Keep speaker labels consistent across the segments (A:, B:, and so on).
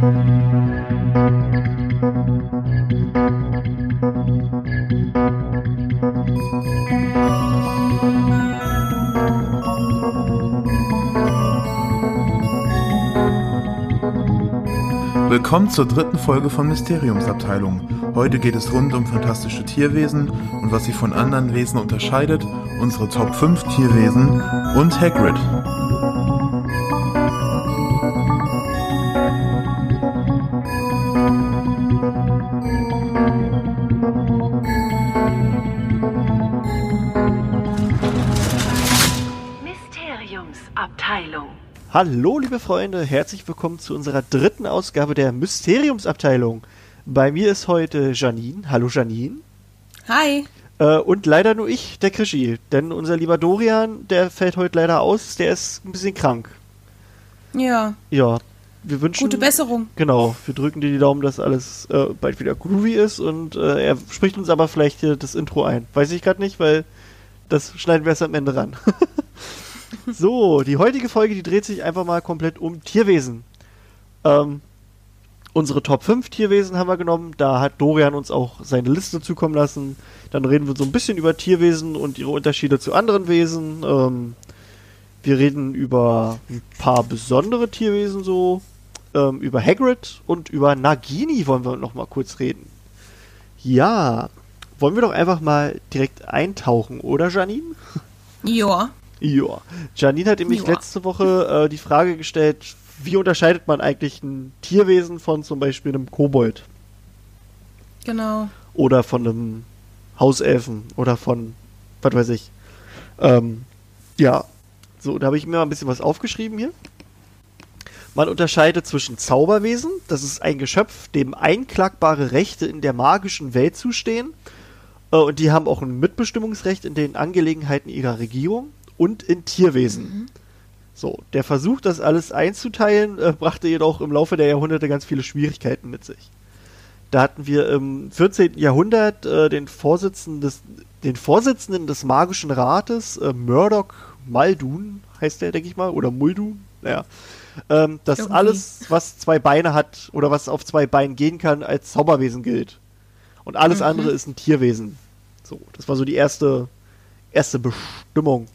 A: Willkommen zur dritten Folge von Mysteriumsabteilung. Heute geht es rund um fantastische Tierwesen und was sie von anderen Wesen unterscheidet, unsere Top 5 Tierwesen und Hagrid.
B: Hallo, liebe Freunde, herzlich willkommen zu unserer dritten Ausgabe der Mysteriumsabteilung. Bei mir ist heute Janine. Hallo, Janine.
C: Hi.
B: Äh, und leider nur ich, der Krischi. Denn unser lieber Dorian, der fällt heute leider aus, der ist ein bisschen krank.
C: Ja.
B: Ja, wir wünschen.
C: Gute Besserung.
B: Genau, wir drücken dir die Daumen, dass alles äh, bald wieder groovy ist und äh, er spricht uns aber vielleicht hier das Intro ein. Weiß ich gerade nicht, weil das schneiden wir erst am Ende ran. so, die heutige Folge, die dreht sich einfach mal komplett um Tierwesen. Ähm, unsere Top 5 Tierwesen haben wir genommen. Da hat Dorian uns auch seine Liste zukommen lassen. Dann reden wir so ein bisschen über Tierwesen und ihre Unterschiede zu anderen Wesen. Ähm, wir reden über ein paar besondere Tierwesen so. Ähm, über Hagrid und über Nagini wollen wir noch mal kurz reden. Ja, wollen wir doch einfach mal direkt eintauchen, oder Janine?
C: Ja.
B: Ja. Janine hat nämlich letzte Woche äh, die Frage gestellt, wie unterscheidet man eigentlich ein Tierwesen von zum Beispiel einem Kobold
C: Genau.
B: oder von einem Hauselfen oder von, was weiß ich. Ähm, ja, so, da habe ich mir mal ein bisschen was aufgeschrieben hier. Man unterscheidet zwischen Zauberwesen, das ist ein Geschöpf, dem einklagbare Rechte in der magischen Welt zustehen. Äh, und die haben auch ein Mitbestimmungsrecht in den Angelegenheiten ihrer Regierung und in Tierwesen. So, der Versuch, das alles einzuteilen, äh, brachte jedoch im Laufe der Jahrhunderte ganz viele Schwierigkeiten mit sich. Da hatten wir im 14. Jahrhundert äh, den, Vorsitzenden des, den Vorsitzenden des Magischen Rates, äh, Murdoch Maldun, heißt der, denke ich mal, oder Muldun, naja. Ähm, dass
C: Irgendwie.
B: alles, was zwei Beine hat oder was auf zwei Beinen gehen kann, als Zauberwesen gilt. Und alles andere ist ein Tierwesen. So, das war so die erste, erste Bestimmung.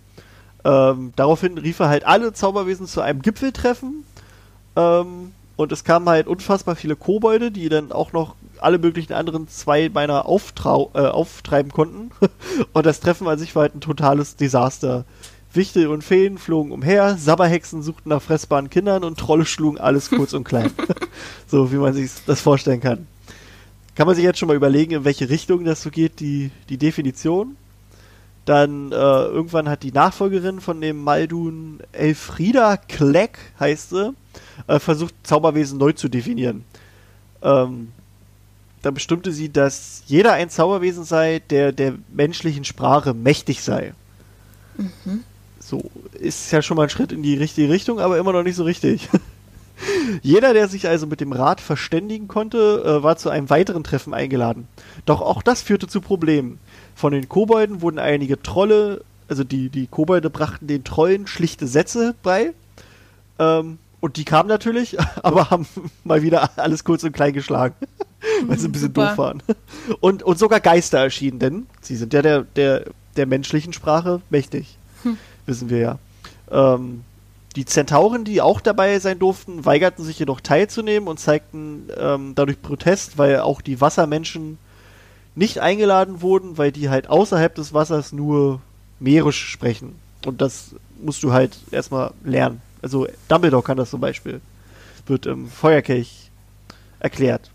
B: Ähm, daraufhin rief er halt alle Zauberwesen zu einem Gipfeltreffen. Ähm, und es kamen halt unfassbar viele Kobolde, die dann auch noch alle möglichen anderen Zweibeiner auftrau äh, auftreiben konnten. und das Treffen an sich war halt ein totales Desaster. Wichte und Feen flogen umher, Sabberhexen suchten nach fressbaren Kindern und Trolle schlugen alles kurz und klein. so wie man sich das vorstellen kann. Kann man sich jetzt schon mal überlegen, in welche Richtung das so geht, die, die Definition. Dann äh, irgendwann hat die Nachfolgerin von dem Maldun, Elfrieda Kleck heißt sie, äh, versucht Zauberwesen neu zu definieren. Ähm, da bestimmte sie, dass jeder ein Zauberwesen sei, der der menschlichen Sprache mächtig sei. So, ist ja schon mal ein Schritt in die richtige Richtung, aber immer noch nicht so richtig. Jeder, der sich also mit dem Rat verständigen konnte, äh, war zu einem weiteren Treffen eingeladen. Doch auch das führte zu Problemen. Von den Kobolden wurden einige Trolle, also die, die Kobolde brachten den Trollen schlichte Sätze bei. Ähm, und die kamen natürlich, aber haben mal wieder alles kurz und klein geschlagen. weil sie ein bisschen
C: Super.
B: doof waren. Und, und sogar Geister erschienen, denn sie sind ja der, der, der menschlichen Sprache mächtig. Wissen wir ja. Ähm, die Zentauren, die auch dabei sein durften, weigerten sich jedoch teilzunehmen und zeigten ähm, dadurch Protest, weil auch die Wassermenschen nicht eingeladen wurden, weil die halt außerhalb des Wassers nur Meerisch sprechen. Und das musst du halt erstmal lernen. Also Dumbledore kann das zum Beispiel. Wird im Feuerkelch erklärt.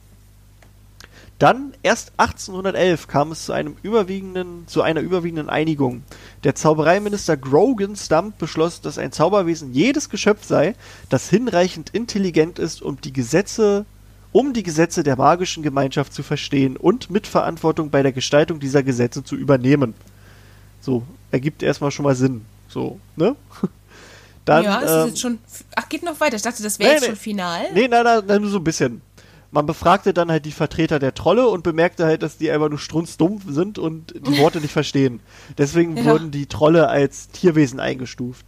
B: Dann, erst 1811, kam es zu einem überwiegenden, zu einer überwiegenden Einigung. Der Zaubereiminister Grogan Stump beschloss, dass ein Zauberwesen jedes Geschöpf sei, das hinreichend intelligent ist, um die Gesetze, um die Gesetze der magischen Gemeinschaft zu verstehen und Mitverantwortung bei der Gestaltung dieser Gesetze zu übernehmen. So, ergibt erstmal schon mal Sinn. So, ne? Dann,
C: ja, ist
B: ähm,
C: jetzt schon. Ach, geht noch weiter. Ich dachte, das wäre
B: Nee,
C: jetzt
B: nee.
C: schon final.
B: Nee, nein, nein, nein, nur so ein bisschen. Man befragte dann halt die Vertreter der Trolle und bemerkte halt, dass die einfach nur strunzdumm sind und die Worte nicht verstehen. Deswegen
C: Ja.
B: wurden die Trolle als Tierwesen eingestuft.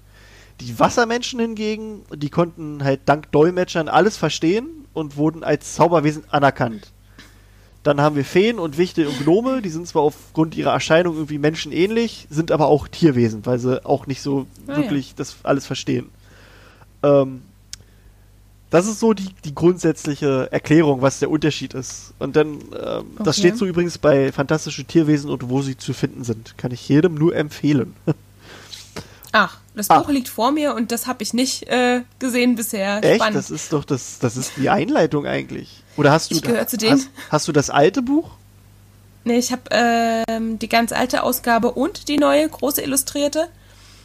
B: Die Wassermenschen hingegen, die konnten halt dank Dolmetschern alles verstehen und wurden als Zauberwesen anerkannt. Dann haben wir Feen und Wichte und Gnome, die sind zwar aufgrund ihrer Erscheinung irgendwie menschenähnlich, sind aber auch Tierwesen, weil sie auch nicht so
C: Ah,
B: wirklich das alles verstehen. Ähm, das ist so die, die grundsätzliche Erklärung, was der Unterschied ist. Und dann, ähm, das
C: Okay.
B: steht so übrigens bei Fantastische Tierwesen und wo sie zu finden sind. Kann ich jedem nur empfehlen.
C: Ach, das
B: Ah.
C: Buch liegt vor mir und das habe ich nicht äh, gesehen bisher.
B: Echt?
C: Spannend.
B: Das ist doch das, das ist die Einleitung eigentlich. Oder hast du,
C: Ich gehöre zu denen.
B: hast, hast du das alte Buch?
C: Nee, ich habe ähm, die ganz alte Ausgabe und die neue große Illustrierte.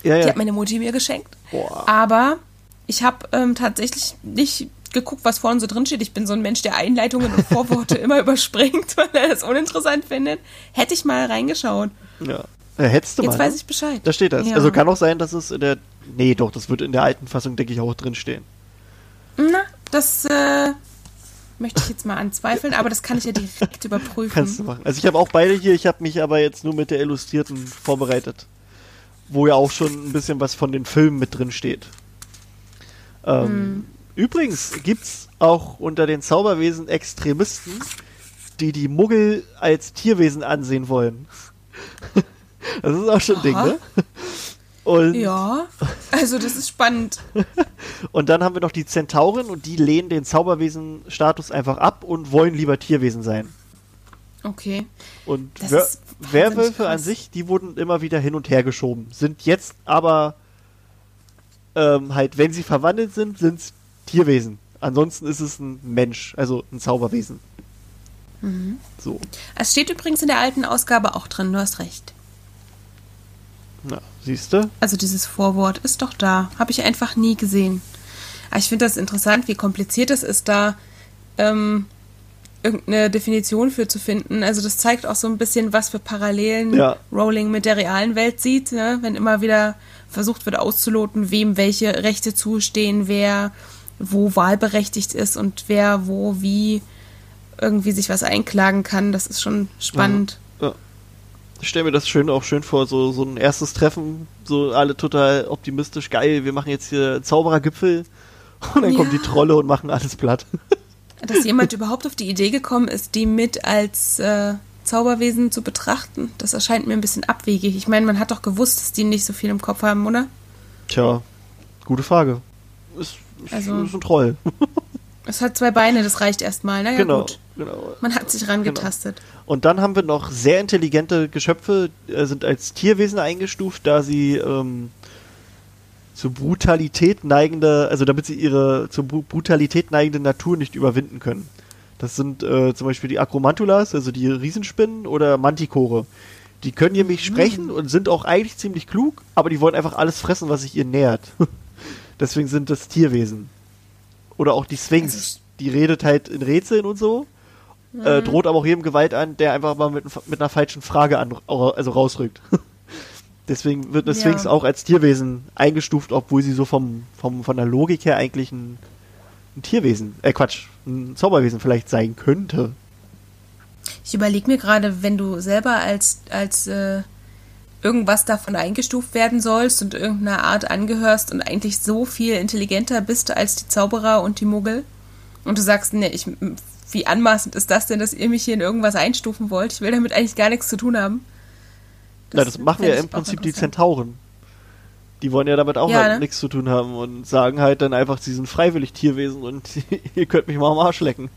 B: Ja,
C: Die
B: ja.
C: hat meine Mutti mir geschenkt.
B: Boah.
C: Aber ich habe ähm, tatsächlich nicht geguckt, was vorne so drin steht. Ich bin so ein Mensch, der Einleitungen und Vorworte immer überspringt, weil er das uninteressant findet. Hätte ich mal reingeschaut.
B: Ja. Äh, hättest du
C: Jetzt
B: mal.
C: weiß
B: ne?
C: ich Bescheid.
B: Da steht das.
C: Ja.
B: Also kann auch sein, dass es in der. Nee, doch, das wird in der alten Fassung, denke ich, auch drin stehen.
C: Na, das äh, möchte ich jetzt mal anzweifeln, aber das kann ich ja direkt überprüfen.
B: Kannst du machen. Also ich habe auch beide hier, ich habe mich aber jetzt nur mit der Illustrierten vorbereitet. Wo ja auch schon ein bisschen was von den Filmen mit drin steht. Ähm,
C: Hm.
B: Übrigens gibt's auch unter den Zauberwesen Extremisten, die die Muggel als Tierwesen ansehen wollen. das ist auch schon ein Ding, ne? Und,
C: Ja, also das ist spannend.
B: und dann haben wir noch die Zentauren und die lehnen den Zauberwesen-Status einfach ab und wollen lieber Tierwesen sein.
C: Okay.
B: Und Wer Werwölfe an sich, die wurden immer wieder hin und her geschoben. Sind jetzt aber ähm, halt, wenn sie verwandelt sind, sind es Tierwesen. Ansonsten ist es ein Mensch, also ein Zauberwesen.
C: Mhm.
B: So,
C: Es steht übrigens in der alten Ausgabe auch drin, du hast recht.
B: Na, siehst du?
C: Also dieses Vorwort ist doch da. Habe ich einfach nie gesehen. Aber ich finde das interessant, wie kompliziert es ist, da ähm, irgendeine Definition für zu finden. Also das zeigt auch so ein bisschen, was für Parallelen
B: Ja.
C: Rowling mit der realen Welt sieht, ne? wenn immer wieder versucht wird auszuloten, wem welche Rechte zustehen, wer wo wahlberechtigt ist und wer wo wie irgendwie sich was einklagen kann. Das ist schon spannend.
B: Ich stelle mir das schön auch schön vor, so, so ein erstes Treffen, so alle total optimistisch, geil, wir machen jetzt hier Zauberergipfel und dann
C: Ja.
B: kommen die Trolle und machen alles platt.
C: Dass jemand überhaupt auf die Idee gekommen ist, die mit als äh, Zauberwesen zu betrachten, das erscheint mir ein bisschen abwegig. Ich meine, man hat doch gewusst, dass die nicht so viel im Kopf haben, oder?
B: Tja, gute Frage. Ist, ist,
C: Also-
B: ist ein Troll.
C: Es hat zwei Beine, das reicht erstmal. Na ja,
B: genau,
C: gut.
B: genau.
C: Man hat sich rangetastet.
B: Und dann haben wir noch sehr intelligente Geschöpfe, äh, sind als Tierwesen eingestuft, da sie ähm, zur Brutalität neigende, also damit sie ihre zur Bru Brutalität neigende Natur nicht überwinden können. Das sind äh, zum Beispiel die Acromantulas, also die Riesenspinnen oder Mantikore. Die können nämlich sprechen und sind auch eigentlich ziemlich klug, aber die wollen einfach alles fressen, was sich ihr nähert. Deswegen sind das Tierwesen. Oder auch die Sphinx,
C: Also-
B: die redet halt in Rätseln und so, äh, droht aber auch jedem Gewalt an, der einfach mal mit, mit einer falschen Frage an, also rausrückt. Deswegen wird eine
C: Ja.
B: Sphinx auch als Tierwesen eingestuft, obwohl sie so vom, vom, von der Logik her eigentlich ein, ein Tierwesen, äh Quatsch, ein Zauberwesen vielleicht sein könnte.
C: Ich überlege mir gerade, wenn du selber als, als äh, irgendwas davon eingestuft werden sollst und irgendeiner Art angehörst und eigentlich so viel intelligenter bist als die Zauberer und die Muggel und du sagst, nee, ich, wie anmaßend ist das denn, dass ihr mich hier in irgendwas einstufen wollt? Ich will damit eigentlich gar nichts zu tun haben.
B: Na, das machen ja im Prinzip die. Zentauren. Die wollen ja damit auch
C: Ja,
B: halt
C: ne?
B: nichts zu tun haben und sagen halt dann einfach, sie sind freiwillig Tierwesen und ihr könnt mich mal am Arsch lecken.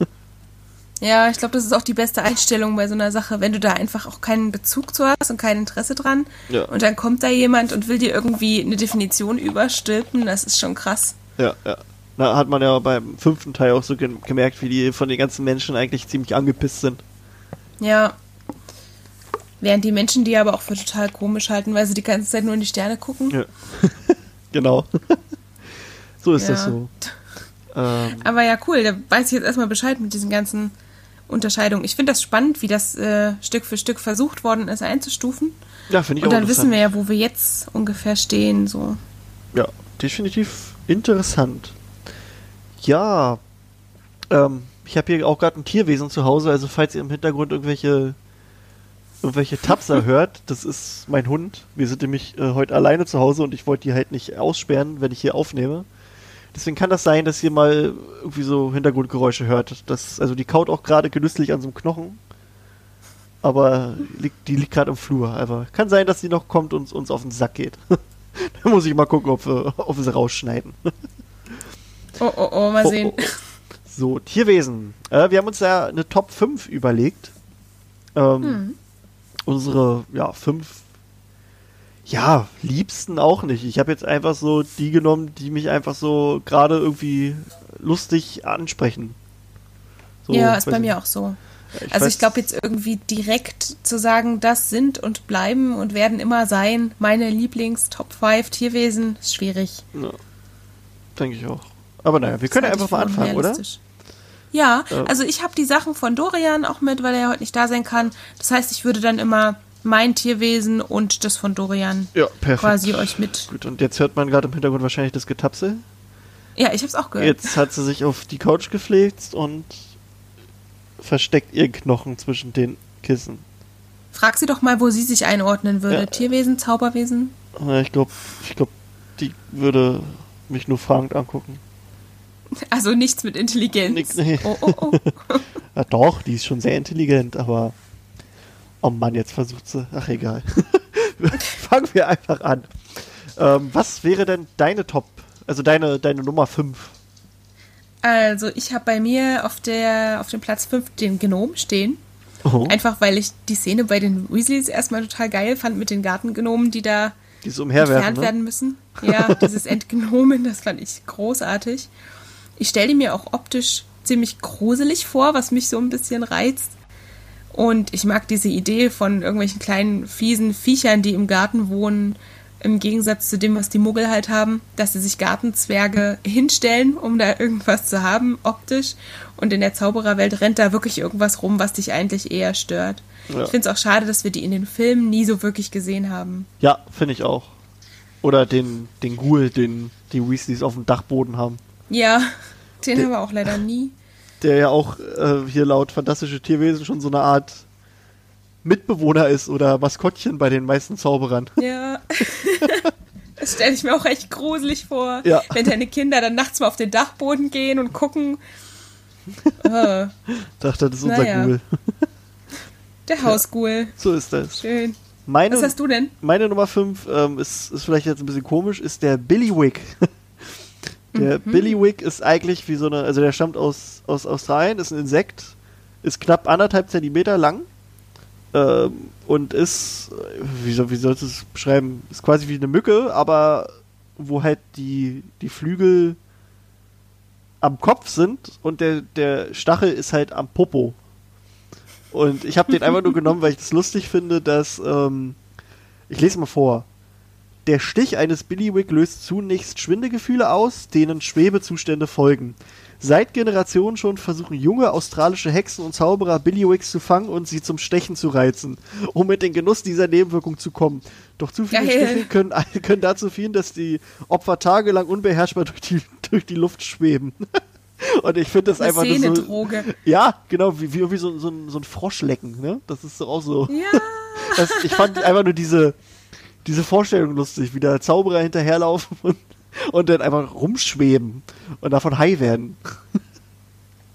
C: Ja, ich glaube, das ist auch die beste Einstellung bei so einer Sache, wenn du da einfach auch keinen Bezug zu hast und kein Interesse dran.
B: Ja.
C: Und dann kommt da jemand und will dir irgendwie eine Definition überstülpen. Das ist schon krass.
B: Ja, ja. Na, hat man ja beim fünften Teil auch so ge gemerkt, wie die von den ganzen Menschen eigentlich ziemlich angepisst sind.
C: Ja. Während die Menschen die aber auch für total komisch halten, weil sie die ganze Zeit nur in die Sterne gucken.
B: Ja. genau. so ist
C: Ja.
B: das so. Ähm,
C: Aber ja, cool, da weiß ich jetzt erstmal Bescheid mit diesen ganzen Unterscheidungen. Ich finde das spannend, wie das äh, Stück für Stück versucht worden ist einzustufen.
B: ja, finde ich
C: Und
B: auch
C: dann wissen wir ja, wo wir jetzt ungefähr stehen. So.
B: Ja, definitiv interessant. Ja, ähm, ich habe hier auch gerade ein Tierwesen zu Hause, also falls ihr im Hintergrund irgendwelche irgendwelche Tapser hört, das ist mein Hund. Wir sind nämlich äh, heute alleine zu Hause und ich wollte die halt nicht aussperren, wenn ich hier aufnehme. Deswegen kann das sein, dass ihr mal irgendwie so Hintergrundgeräusche hört. Das, also die kaut auch gerade genüsslich an so einem Knochen. Aber liegt, die liegt gerade im Flur. Aber kann sein, dass sie noch kommt und uns auf den Sack geht. da muss ich mal gucken, ob wir, ob wir sie rausschneiden.
C: Oh, oh, oh, mal
B: Oh,
C: sehen.
B: oh. So, Tierwesen. Äh, wir haben uns ja eine Top 5 überlegt. Ähm,
C: Hm.
B: Unsere, ja, fünf, ja, liebsten auch nicht. Ich habe jetzt einfach so die genommen, die mich einfach so gerade irgendwie lustig ansprechen. So,
C: ja, ist bei
B: nicht.
C: mir auch so.
B: Ich
C: also ich glaube jetzt irgendwie direkt zu sagen, das sind und bleiben und werden immer sein meine Lieblings-Top 5 Tierwesen, ist schwierig.
B: Ja, denke ich auch. Aber naja, wir können ja
C: Das
B: einfach mal anfangen, oder?
C: Ja,
B: Äh.
C: also ich habe die Sachen von Dorian auch mit, weil er ja heute nicht da sein kann. Das heißt, ich würde dann immer mein Tierwesen und das von Dorian
B: Ja, perfekt.
C: quasi euch mit.
B: Gut, und jetzt hört man gerade im Hintergrund wahrscheinlich das Getapsel.
C: Ja, ich habe es auch gehört.
B: Jetzt hat sie sich auf die Couch gepflegt und versteckt ihren Knochen zwischen den Kissen.
C: Frag sie doch mal, wo sie sich einordnen würde.
B: Ja.
C: Tierwesen, Zauberwesen?
B: Ja, Ich glaube, ich glaub, die würde mich nur fragend angucken.
C: Also nichts mit Intelligenz.
B: Nix, nee.
C: Oh, oh, oh.
B: Ja, doch, die ist schon sehr intelligent, aber. Oh Mann, jetzt versucht sie. Ach, egal. Fangen wir einfach an. Ähm, was wäre denn deine Top, also deine, deine Nummer 5?
C: Also, ich habe bei mir auf, der, auf dem Platz 5 den Gnom stehen.
B: Oh,
C: Einfach weil ich die Szene bei den Weasleys erstmal total geil fand mit den Gartengnomen, die da
B: die so
C: entfernt
B: Ne?
C: werden müssen. Ja, dieses Entgnomen, das fand ich großartig. Ich stelle die mir auch optisch ziemlich gruselig vor, was mich so ein bisschen reizt. Und ich mag diese Idee von irgendwelchen kleinen, fiesen Viechern, die im Garten wohnen, im Gegensatz zu dem, was die Muggel halt haben, dass sie sich Gartenzwerge hinstellen, um da irgendwas zu haben, optisch. Und in der Zaubererwelt rennt da wirklich irgendwas rum, was dich eigentlich eher stört.
B: Ja.
C: Ich finde es auch schade, dass wir die in den Filmen nie so wirklich gesehen haben.
B: Ja, finde ich auch. Oder den, den Ghoul, den die Weasleys auf dem Dachboden haben.
C: Ja, den
B: Der-
C: haben wir auch leider nie.
B: Der ja auch äh, hier laut Fantastische Tierwesen schon so eine Art Mitbewohner ist oder Maskottchen bei den meisten Zauberern.
C: Ja. Das stelle ich mir auch echt gruselig vor.
B: Ja.
C: Wenn deine Kinder dann nachts mal auf den Dachboden gehen und gucken. Äh,
B: Dachte, das ist unser
C: Naja.
B: Ghoul.
C: der Hausghoul.
B: So ist das.
C: Schön.
B: Meine,
C: Was hast du denn?
B: meine Nummer 5 ähm, ist, ist vielleicht jetzt ein bisschen komisch, ist der Billywick. der
C: Mhm.
B: Billywick ist eigentlich wie so eine, also der stammt aus, aus Australien, ist ein Insekt, ist knapp anderthalb Zentimeter lang ähm, und ist, äh, wie, soll, wie sollst du es beschreiben, ist quasi wie eine Mücke, aber wo halt die, die Flügel am Kopf sind und der, der Stachel ist halt am Popo. Und ich habe den einfach nur genommen, weil ich das lustig finde, dass, ähm, ich lese mal vor. Der Stich eines Billywick löst zunächst Schwindegefühle aus, denen Schwebezustände folgen. Seit Generationen schon versuchen junge australische Hexen und Zauberer Billywicks zu fangen und sie zum Stechen zu reizen, um mit den Genuss dieser Nebenwirkung zu kommen. Doch zu viele
C: Geil.
B: Stiche können, können dazu führen, dass die Opfer tagelang unbeherrschbar durch die, durch die Luft schweben. Und ich finde das
C: Eine
B: einfach nur so,
C: Szenedroge.
B: ja, genau, wie, wie, wie so, so, ein, so ein Froschlecken, ne? Das ist doch auch so.
C: Ja.
B: Das, ich fand einfach nur diese, diese Vorstellung lustig, wie da Zauberer hinterherlaufen und, und dann einfach rumschweben und davon high werden.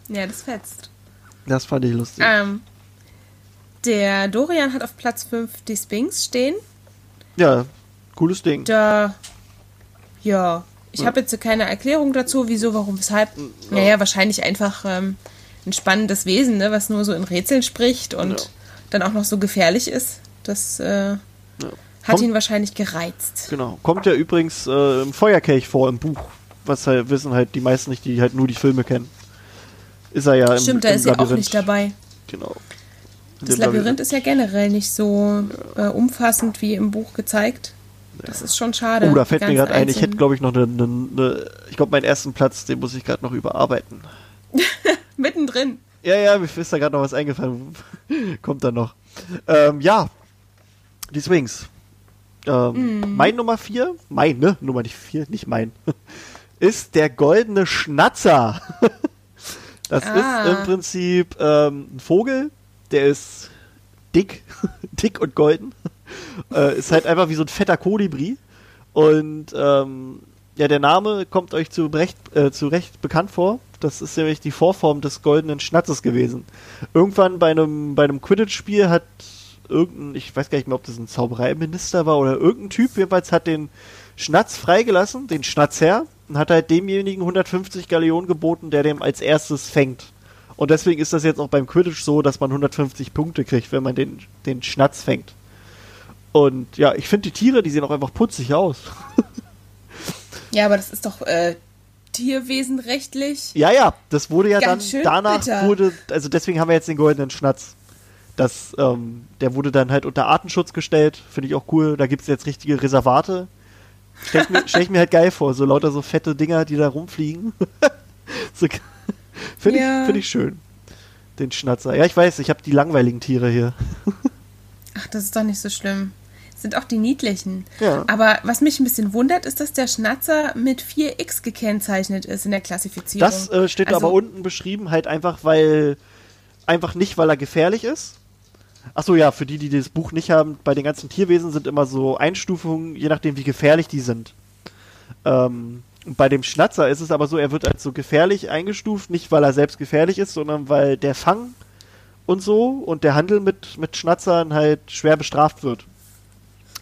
C: Ja, das fetzt.
B: Das fand ich lustig.
C: Ähm, der Dorian hat auf Platz 5 die Sphinx stehen.
B: Ja, cooles Ding.
C: Da, ja, ich habe jetzt keine Erklärung dazu, wieso, warum, weshalb. Naja, wahrscheinlich einfach ähm, ein spannendes Wesen, ne, was nur so in Rätseln spricht und
B: Ja.
C: dann auch noch so gefährlich ist. Das äh, hat
B: Kommt-
C: ihn wahrscheinlich gereizt.
B: Genau. Kommt ja übrigens äh, im Feuerkelch vor im Buch. Was halt wissen halt die meisten nicht, die halt nur die Filme kennen. Ist er ja im
C: Stimmt, da
B: im
C: ist er auch
B: Labyrinth.
C: nicht dabei.
B: Genau. In
C: Das
B: dem
C: Labyrinth ist ja generell nicht so äh, umfassend wie im Buch gezeigt. Das ist schon schade.
B: Oh, da fällt mir gerade ein, ich hätte glaube ich noch eine, eine, eine ich glaube meinen ersten Platz, den muss ich gerade noch überarbeiten.
C: Mittendrin.
B: Ja, ja, mir ist da gerade noch was eingefallen. Kommt dann noch. Ähm, ja, die Swings. Ähm, Mein Nummer 4, meine Nummer nicht 4, nicht mein, ist der goldene Schnatzer. Das
C: Ah.
B: ist im Prinzip ähm, ein Vogel, der ist dick, dick und golden. Äh, ist halt einfach wie so ein fetter Kolibri. Und ähm, ja, der Name kommt euch zu Recht, äh, zu Recht bekannt vor. Das ist nämlich die Vorform des goldenen Schnatzes gewesen. Irgendwann bei einem, bei einem Quidditch-Spiel hat irgendein, ich weiß gar nicht mehr, ob das ein Zaubereiminister war oder irgendein Typ, jedenfalls hat den Schnatz freigelassen, den Schnatzherr, und hat halt demjenigen 150 Galeonen geboten, der dem als erstes fängt. Und deswegen ist das jetzt auch beim Quidditch so, dass man 150 Punkte kriegt, wenn man den, den Schnatz fängt. Und ja, ich finde die Tiere, die sehen auch einfach putzig aus.
C: Ja, aber das ist doch äh, tierwesenrechtlich.
B: Ja, ja, das wurde ja dann danach
C: bitter.
B: wurde, also deswegen haben wir jetzt den goldenen Schnatz. Das, ähm, der wurde dann halt unter Artenschutz gestellt, finde ich auch cool. Da gibt es jetzt richtige Reservate. Stell ich, mir, stell ich mir halt geil vor, so lauter so fette Dinger, die da rumfliegen. so, finde
C: Ja.
B: ich, find ich schön. Den Schnatzer. Ja, ich weiß, ich habe die langweiligen Tiere hier.
C: Ach, das ist doch nicht so schlimm. Das sind auch die niedlichen.
B: Ja.
C: Aber was mich ein bisschen wundert, ist, dass der Schnatzer mit 4x gekennzeichnet ist in der Klassifizierung.
B: Das äh, steht
C: Also-
B: aber unten beschrieben, halt einfach, weil. Einfach nicht, weil er gefährlich ist. Achso, ja, für die, die das Buch nicht haben, bei den ganzen Tierwesen sind immer so Einstufungen, je nachdem, wie gefährlich die sind. Ähm, bei dem Schnatzer ist es aber so, er wird als so gefährlich eingestuft, nicht weil er selbst gefährlich ist, sondern weil der Fang und so und der Handel mit, mit Schnatzern halt schwer bestraft wird.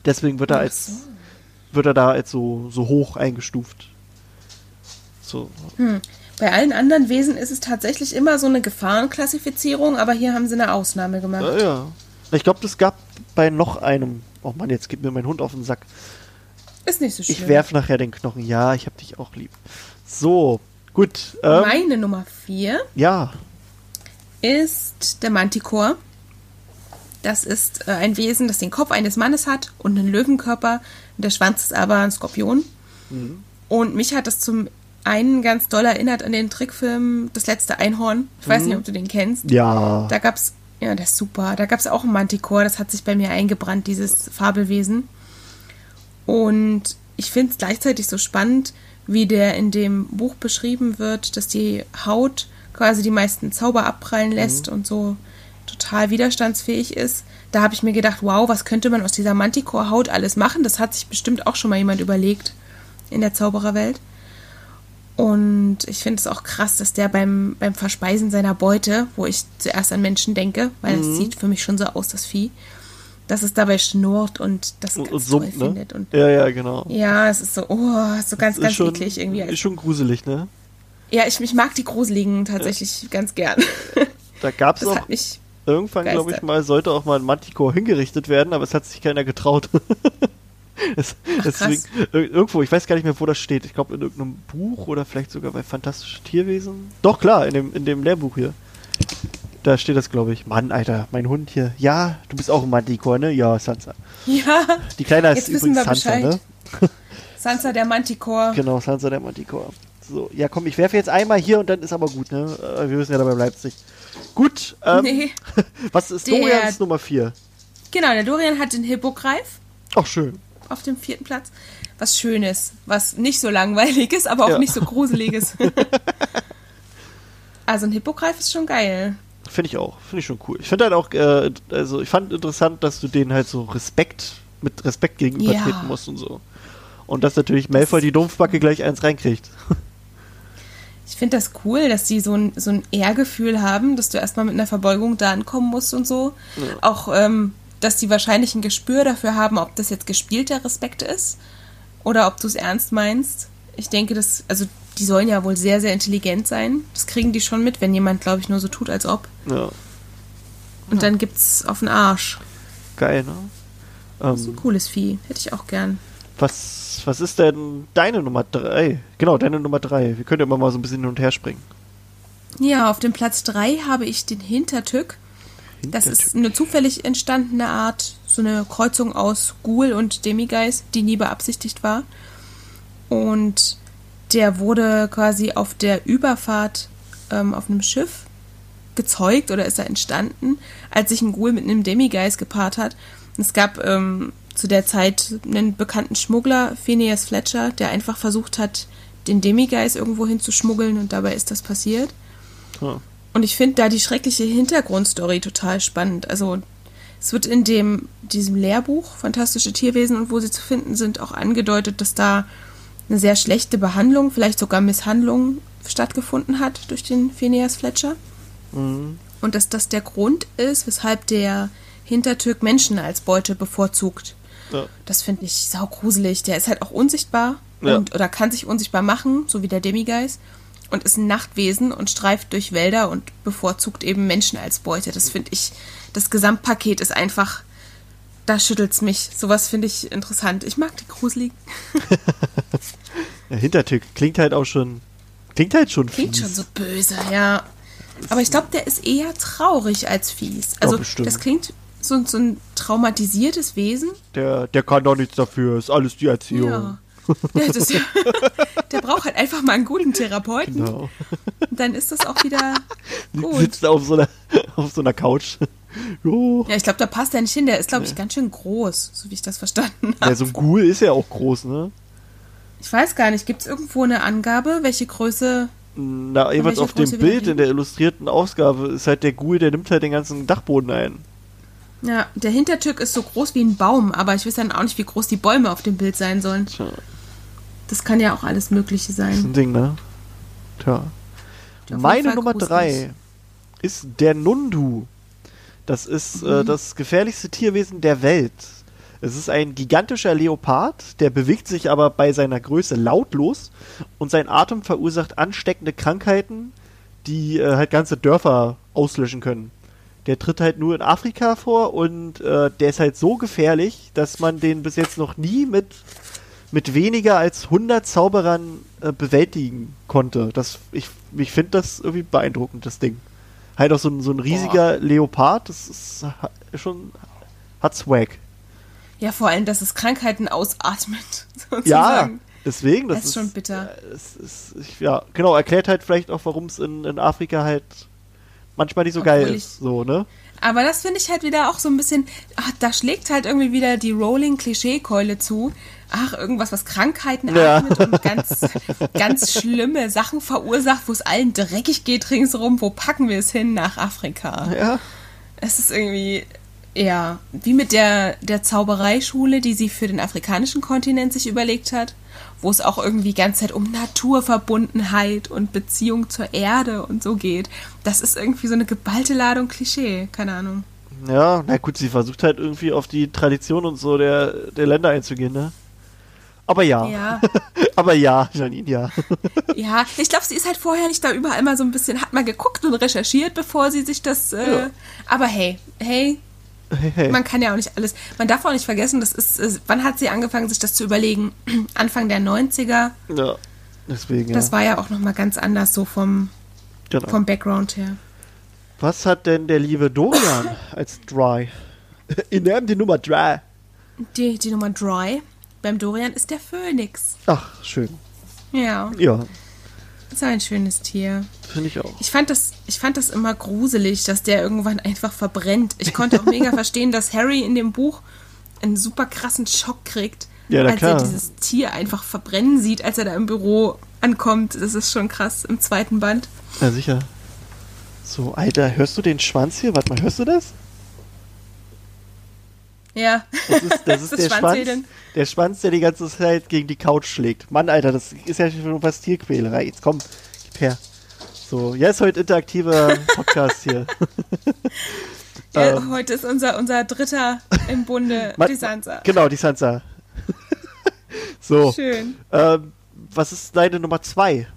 B: Deswegen wird er als wird er da als so, so hoch eingestuft. So.
C: Bei allen anderen Wesen ist es tatsächlich immer so eine Gefahrenklassifizierung, aber hier haben sie eine Ausnahme gemacht.
B: Ja, ja. Ich glaube, das gab bei noch einem. Oh Mann, jetzt geht mir mein Hund auf den Sack.
C: Ist nicht so schlimm.
B: Ich werf nachher den Knochen. Ja, ich hab dich auch lieb. So, gut. Ähm,
C: Meine Nummer 4
B: ja,
C: ist der Manticore. Das ist äh, ein Wesen, das den Kopf eines Mannes hat und einen Löwenkörper. Und der Schwanz ist aber ein Skorpion. Und mich hat das zum einen ganz doll erinnert an den Trickfilm Das letzte Einhorn. Ich weiß nicht, ob du den kennst.
B: ja.
C: Da gab's, ja, das ist super. Da gab's auch ein Manticore, das hat sich bei mir eingebrannt, dieses Fabelwesen. Und ich finde es gleichzeitig so spannend, wie der in dem Buch beschrieben wird, dass die Haut quasi die meisten Zauber abprallen lässt und so total widerstandsfähig ist. Da habe ich mir gedacht, wow, was könnte man aus dieser Manticore-Haut alles machen? Das hat sich bestimmt auch schon mal jemand überlegt in der Zaubererwelt. Und ich finde es auch krass, dass der beim, beim Verspeisen seiner Beute, wo ich zuerst an Menschen denke, weil es sieht für mich schon so aus, das Vieh, dass es dabei schnurrt und das
B: Und,
C: ganz
B: und
C: toll
B: ne?
C: findet. Und
B: Ja, ja, genau.
C: ja, es ist so, oh, so ganz, ganz
B: schon,
C: eklig irgendwie.
B: Ist schon gruselig, ne?
C: Ja, ich, ich mag die Gruseligen tatsächlich ganz gern.
B: Da gab es auch irgendwann, glaube ich mal, sollte auch mal ein Manticore hingerichtet werden, aber es hat sich keiner getraut. es, deswegen, ir- irgendwo, ich weiß gar nicht mehr, wo das steht. Ich glaube in irgendeinem Buch oder vielleicht sogar bei Fantastische Tierwesen. Doch, klar, in dem, in dem Lehrbuch hier. Da steht das, glaube ich. Mann, Alter, mein Hund hier. Ja, du bist auch ein Manticore, ne? Ja, Sansa.
C: Ja,
B: Die Kleine ist übrigens Sansa, ne?
C: Sansa der Manticore.
B: Genau, Sansa der Manticore. So, ja komm, ich werfe jetzt einmal hier und dann ist aber gut, ne? Äh, Wir wissen ja, dabei nicht. Gut, ähm,
C: Nee.
B: was ist
C: Der-
B: Dorians Nummer 4?
C: Genau, der Dorian hat den Hippogreif
B: Ach, schön.
C: Auf dem vierten Platz. Was Schönes, was nicht so langweilig ist, aber auch
B: Ja.
C: nicht so gruseliges. also ein Hippogreif ist schon geil.
B: Finde ich auch. Finde ich schon cool. Ich finde halt auch, äh, also ich fand interessant, dass du denen halt so Respekt, mit Respekt gegenüber
C: Ja.
B: treten musst und so. Und dass natürlich Malfoy die Dumpfbacke gleich eins reinkriegt.
C: Ich finde das cool, dass die so ein, so ein Ehrgefühl haben, dass du erstmal mit einer Verbeugung da ankommen musst und so. Auch, ähm, dass die wahrscheinlich ein Gespür dafür haben, ob das jetzt gespielter Respekt ist oder ob du es ernst meinst. Ich denke, dass, also die sollen ja wohl sehr, sehr intelligent sein. Das kriegen die schon mit, wenn jemand, glaube ich, nur so tut, als ob.
B: Ja,
C: Und dann gibt's auf den Arsch.
B: geil, ne?
C: Das ist ein
B: Ähm,
C: cooles Vieh. Hätte ich auch gern.
B: was, was ist denn deine Nummer 3? Genau, deine Nummer 3. Wir können ja immer mal so ein bisschen hin und her springen.
C: Ja, auf dem Platz 3 habe ich den Hintertück. Das ist eine zufällig entstandene Art, so eine Kreuzung aus Ghoul und Demigeist, die nie beabsichtigt war. Und der wurde quasi auf der Überfahrt ähm, auf einem Schiff gezeugt oder ist er entstanden, als sich ein Ghoul mit einem Demigeist gepaart hat. Es gab ähm, zu der Zeit einen bekannten Schmuggler, Phineas Fletcher, der einfach versucht hat, den Demigeist irgendwo hinzuschmuggeln und dabei ist das passiert.
B: Ja.
C: Und ich finde da die schreckliche Hintergrundstory total spannend. Also es wird in dem diesem Lehrbuch Fantastische Tierwesen und wo sie zu finden sind auch angedeutet, dass da eine sehr schlechte Behandlung, vielleicht sogar Misshandlung stattgefunden hat durch den Phineas Fletcher.
B: Mhm.
C: Und dass das der Grund ist, weshalb der Hintertürk Menschen als Beute bevorzugt.
B: Ja.
C: Das finde ich saugruselig. Der ist halt auch unsichtbar
B: Ja.
C: und, oder kann sich unsichtbar machen, so wie der Demigeist. Und ist ein Nachtwesen und streift durch Wälder und bevorzugt eben Menschen als Beute. Das finde ich, das Gesamtpaket ist einfach, da schüttelt's mich. Sowas finde ich interessant. Ich mag die gruseligen.
B: Der Hintertück klingt halt auch schon. Klingt halt schon
C: Klingt
B: fies.
C: schon so böse, ja. Aber ich glaube, der ist eher traurig als fies. Also,
B: bestimmt.
C: das klingt so, so ein traumatisiertes Wesen.
B: Der, der kann doch nichts dafür, ist alles die Erziehung.
C: Ja. Ja, das, der braucht halt einfach mal einen guten Therapeuten.
B: Genau.
C: Und dann ist das auch wieder gut.
B: Sitzt auf so einer, auf so einer Couch. jo.
C: Ja, ich glaube, da passt er nicht hin. Der ist, glaube ich, ganz schön groß, so wie ich das verstanden habe.
B: Ja, so ein Ghoul ist ja auch groß, ne?
C: Ich weiß gar nicht, gibt es irgendwo eine Angabe, welche Größe?
B: Na, jeweils auf dem Bild in der illustrierten Ausgabe ist halt der Ghoul, der nimmt halt den ganzen Dachboden ein.
C: Ja, der Hintertürk ist so groß wie ein Baum, aber ich weiß dann auch nicht, wie groß die Bäume auf dem Bild sein sollen.
B: Tja,
C: Das kann ja auch alles Mögliche
B: ist
C: sein.
B: ein Ding, ne? Tja. Meine
C: Fall
B: Nummer
C: gruselig.
B: drei ist der Nundu. Das ist
C: Mhm.
B: äh, das gefährlichste Tierwesen der Welt. Es ist ein gigantischer Leopard, der bewegt sich aber bei seiner Größe lautlos und sein Atem verursacht ansteckende Krankheiten, die äh, halt ganze Dörfer auslöschen können. Der tritt halt nur in Afrika vor und äh, der ist halt so gefährlich, dass man den bis jetzt noch nie mit, mit weniger als 100 Zauberern äh, bewältigen konnte. Das, ich ich finde das irgendwie beeindruckend, das Ding. Halt auch so ein, so ein riesiger Leopard, das ist schon, hat Swag.
C: Ja, vor allem, dass es Krankheiten ausatmet.
B: Ja,
C: Sozusagen.
B: deswegen, das,
C: Das ist schon bitter.
B: äh, Es ist, ja, genau, erklärt halt vielleicht auch, warum es in, in Afrika halt manchmal nicht so geil
C: Obwohl
B: ist. So, ne?
C: Aber das finde ich halt wieder auch so ein bisschen, ach, da schlägt halt irgendwie wieder die Rolling-Klischee-Keule zu. Ach, irgendwas, was Krankheiten
B: Ja.
C: atmet und ganz, ganz schlimme Sachen verursacht, wo es allen dreckig geht ringsherum. Wo packen wir es hin? Nach Afrika.
B: Ja.
C: Es ist irgendwie, ja, wie mit der, der Zaubereischule, die sie für den afrikanischen Kontinent sich überlegt hat, wo es auch irgendwie die ganze Zeit um Naturverbundenheit und Beziehung zur Erde und so geht. Das ist irgendwie so eine geballte Ladung Klischee, keine Ahnung.
B: Ja, na gut, sie versucht halt irgendwie auf die Tradition und so der, der Länder einzugehen, ne? Aber ja.
C: Ja.
B: Aber ja, Janine, ja.
C: Ja, ich glaube, sie ist halt vorher nicht da überall mal so ein bisschen, hat mal geguckt und recherchiert, bevor sie sich das. Äh,
B: Ja.
C: Aber Hey, hey. Man kann ja auch nicht alles. Man darf auch nicht vergessen, das ist. Äh, wann hat sie angefangen, sich das zu überlegen? Anfang der 90er.
B: Ja. Deswegen, ja.
C: Das war ja auch nochmal ganz anders, so vom,
B: genau.
C: vom Background her.
B: Was hat denn der liebe Dorian als Dry? In nehmt die Nummer Dry.
C: Die, die Nummer Dry. Beim Dorian ist der Phönix.
B: Ach, schön.
C: Ja,
B: Ja,
C: ist ein schönes Tier.
B: finde ich auch.
C: Ich fand, das, ich fand das immer gruselig, dass der irgendwann einfach verbrennt. Ich konnte auch mega verstehen, dass Harry in dem Buch einen super krassen Schock kriegt,
B: Ja,
C: als
B: klar.
C: er dieses Tier einfach verbrennen sieht, als er da im Büro ankommt. Das ist schon krass im zweiten Band.
B: Ja, sicher. So, Alter, hörst du den Schwanz hier? Warte mal, hörst du das?
C: Ja,
B: Das ist, das ist
C: Das
B: der Schwanz, der Schwanz, der die ganze Zeit gegen die Couch schlägt. Mann, Alter, das ist ja schon was Tierquälerei. Jetzt komm, gib her. So, ja, ist heute interaktiver Podcast hier.
C: ja
B: Ähm.
C: heute ist unser, unser Dritter im Bunde,
B: Ma-
C: die Sansa.
B: Genau, die Sansa. so,
C: Schön.
B: ähm, was ist deine Nummer zwei?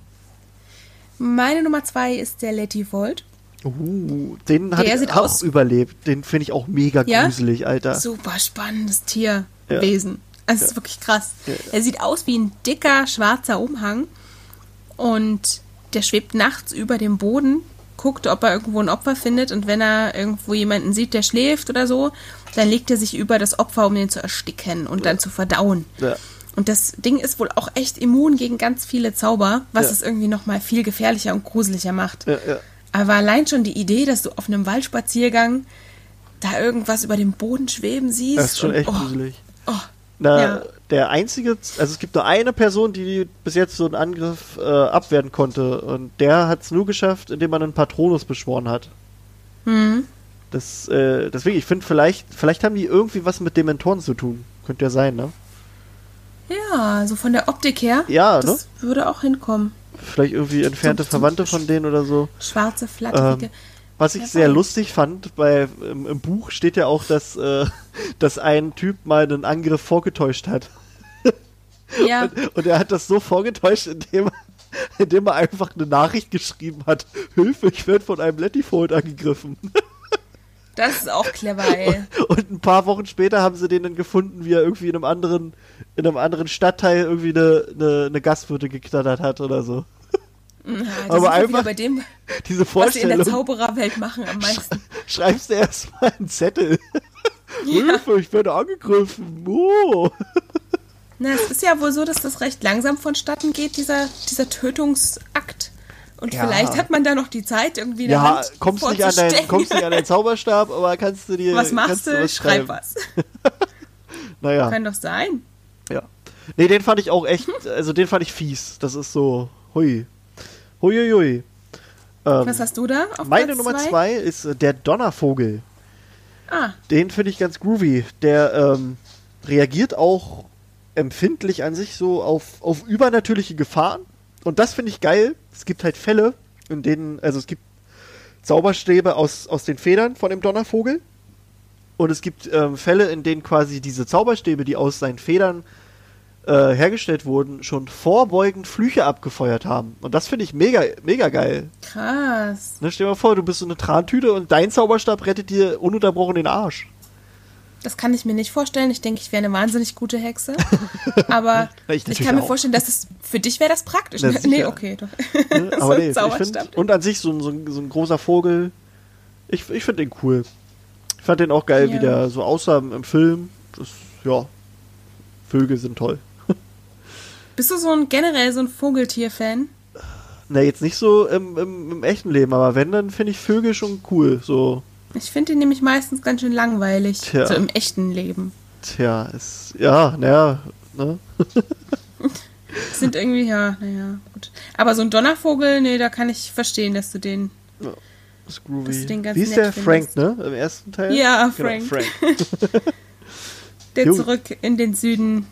C: Meine Nummer zwei ist der Letty Volt.
B: Uh, den hat
C: Der sieht
B: auch
C: aus-
B: überlebt. Den finde ich auch mega
C: Ja?
B: gruselig, Alter.
C: Super spannendes Tierwesen. Es ist wirklich krass.
B: Ja, ja.
C: Er sieht aus wie ein dicker schwarzer Umhang und der schwebt nachts über dem Boden, guckt, ob er irgendwo ein Opfer findet und wenn er irgendwo jemanden sieht, der schläft oder so, dann legt er sich über das Opfer, um ihn zu ersticken und dann zu verdauen.
B: Ja.
C: Und das Ding ist wohl auch echt immun gegen ganz viele Zauber, was
B: Ja.
C: es irgendwie nochmal viel gefährlicher und gruseliger macht.
B: Ja, ja.
C: Aber allein schon die Idee, dass du auf einem Waldspaziergang da irgendwas über dem Boden schweben siehst.
B: Das ist schon
C: und,
B: echt
C: oh,
B: gruselig.
C: Oh,
B: Na,
C: Ja.
B: der einzige, also es gibt nur eine Person, die bis jetzt so einen Angriff äh, abwehren konnte und der hat es nur geschafft, indem man einen Patronus beschworen hat.
C: hm.
B: Das, äh, deswegen, ich finde vielleicht, vielleicht haben die irgendwie was mit Dementoren zu tun. Könnte ja sein, ne?
C: Ja, so von der Optik her.
B: Ja,
C: das
B: ne?
C: würde auch hinkommen.
B: Vielleicht irgendwie entfernte
C: So- so-
B: Verwandte von denen oder so.
C: Schwarze, flatterige.
B: Ähm, Was ich sehr
C: weiß.
B: lustig fand, bei, im, im Buch steht ja auch, dass, äh, dass ein Typ mal einen Angriff vorgetäuscht hat.
C: ja,
B: Und er hat das so vorgetäuscht, indem, indem er einfach eine Nachricht geschrieben hat. Hilfe, ich werde von einem Lettyfold angegriffen.
C: Das ist auch clever, ey.
B: Und ein paar Wochen später haben sie den dann gefunden, wie er irgendwie in einem anderen, in einem anderen Stadtteil irgendwie eine, eine, eine Gastwirte geknattert hat oder so.
C: Ja, das
B: Aber
C: ist ja
B: einfach-
C: bei dem,
B: Diese
C: was sie in der
B: Vorstellung.
C: Zaubererwelt machen am meisten.
B: Schreibst du erstmal einen Zettel. Hilfe, ich werde angegriffen. Oh.
C: Na, es ist ja wohl so, dass das recht langsam vonstatten geht, dieser, dieser Tötungsakt. Und
B: Ja.
C: vielleicht hat man da noch die Zeit, irgendwie eine
B: Ja,
C: Hand
B: kommst nicht, an dein, kommst nicht an deinen Zauberstab, aber kannst du dir.
C: Was machst du?
B: was
C: Schreib was.
B: Naja,
C: Kann doch sein.
B: ja. Nee, den fand ich auch echt, also den fand ich fies. Das ist so, hui. Hui, hui, hui. Ähm,
C: Was hast du da auf
B: meine
C: Platz
B: Nummer
C: zwei?
B: zwei ist äh, der Donnervogel.
C: Ah,
B: Den finde ich ganz groovy. Der ähm, reagiert auch empfindlich an sich so auf, auf übernatürliche Gefahren. Und das finde ich geil. Es gibt halt Fälle, in denen, also es gibt Zauberstäbe aus, aus den Federn von dem Donnervogel. Und es gibt ähm, Fälle, in denen quasi diese Zauberstäbe, die aus seinen Federn äh, hergestellt wurden, schon vorbeugend Flüche abgefeuert haben. Und das finde ich mega, mega geil.
C: krass.
B: Ne, stell dir mal vor, du bist so eine Trantüte und dein Zauberstab rettet dir ununterbrochen den Arsch.
C: Das kann ich mir nicht vorstellen. Ich denke, ich wäre eine wahnsinnig gute Hexe. Aber
B: ich
C: ich, kann mir
B: auch.
C: vorstellen, dass es für dich wäre das praktisch.
B: Na,
C: Ne? Nee, okay, doch.
B: Ne?
C: So
B: Aber
C: ein
B: nee, ich find, und an sich so, ein- so, ein- so ein großer Vogel. Ich, ich finde den cool. Ich fand den auch geil, wie
C: Ja.
B: der so aussah im, im Film. Das, ja, Vögel sind toll.
C: Bist du so ein generell so ein Vogeltier-Fan?
B: Na, jetzt nicht so im, im, im echten Leben, aber wenn, dann finde ich Vögel schon cool. So,
C: Ich finde die nämlich meistens ganz schön langweilig.
B: Tja.
C: So im echten Leben.
B: tja, ist, ja, naja, ne?
C: Sind irgendwie, ja, naja, gut. Aber so ein Donnervogel, nee, da kann ich verstehen, dass du den.
B: Ist groovy.
C: Dass du den ganz
B: Wie ist der Frank,
C: findest.
B: ne? Im ersten Teil?
C: Ja,
B: Genau,
C: Frank.
B: Frank.
C: Der
B: Jo.
C: zurück in den Süden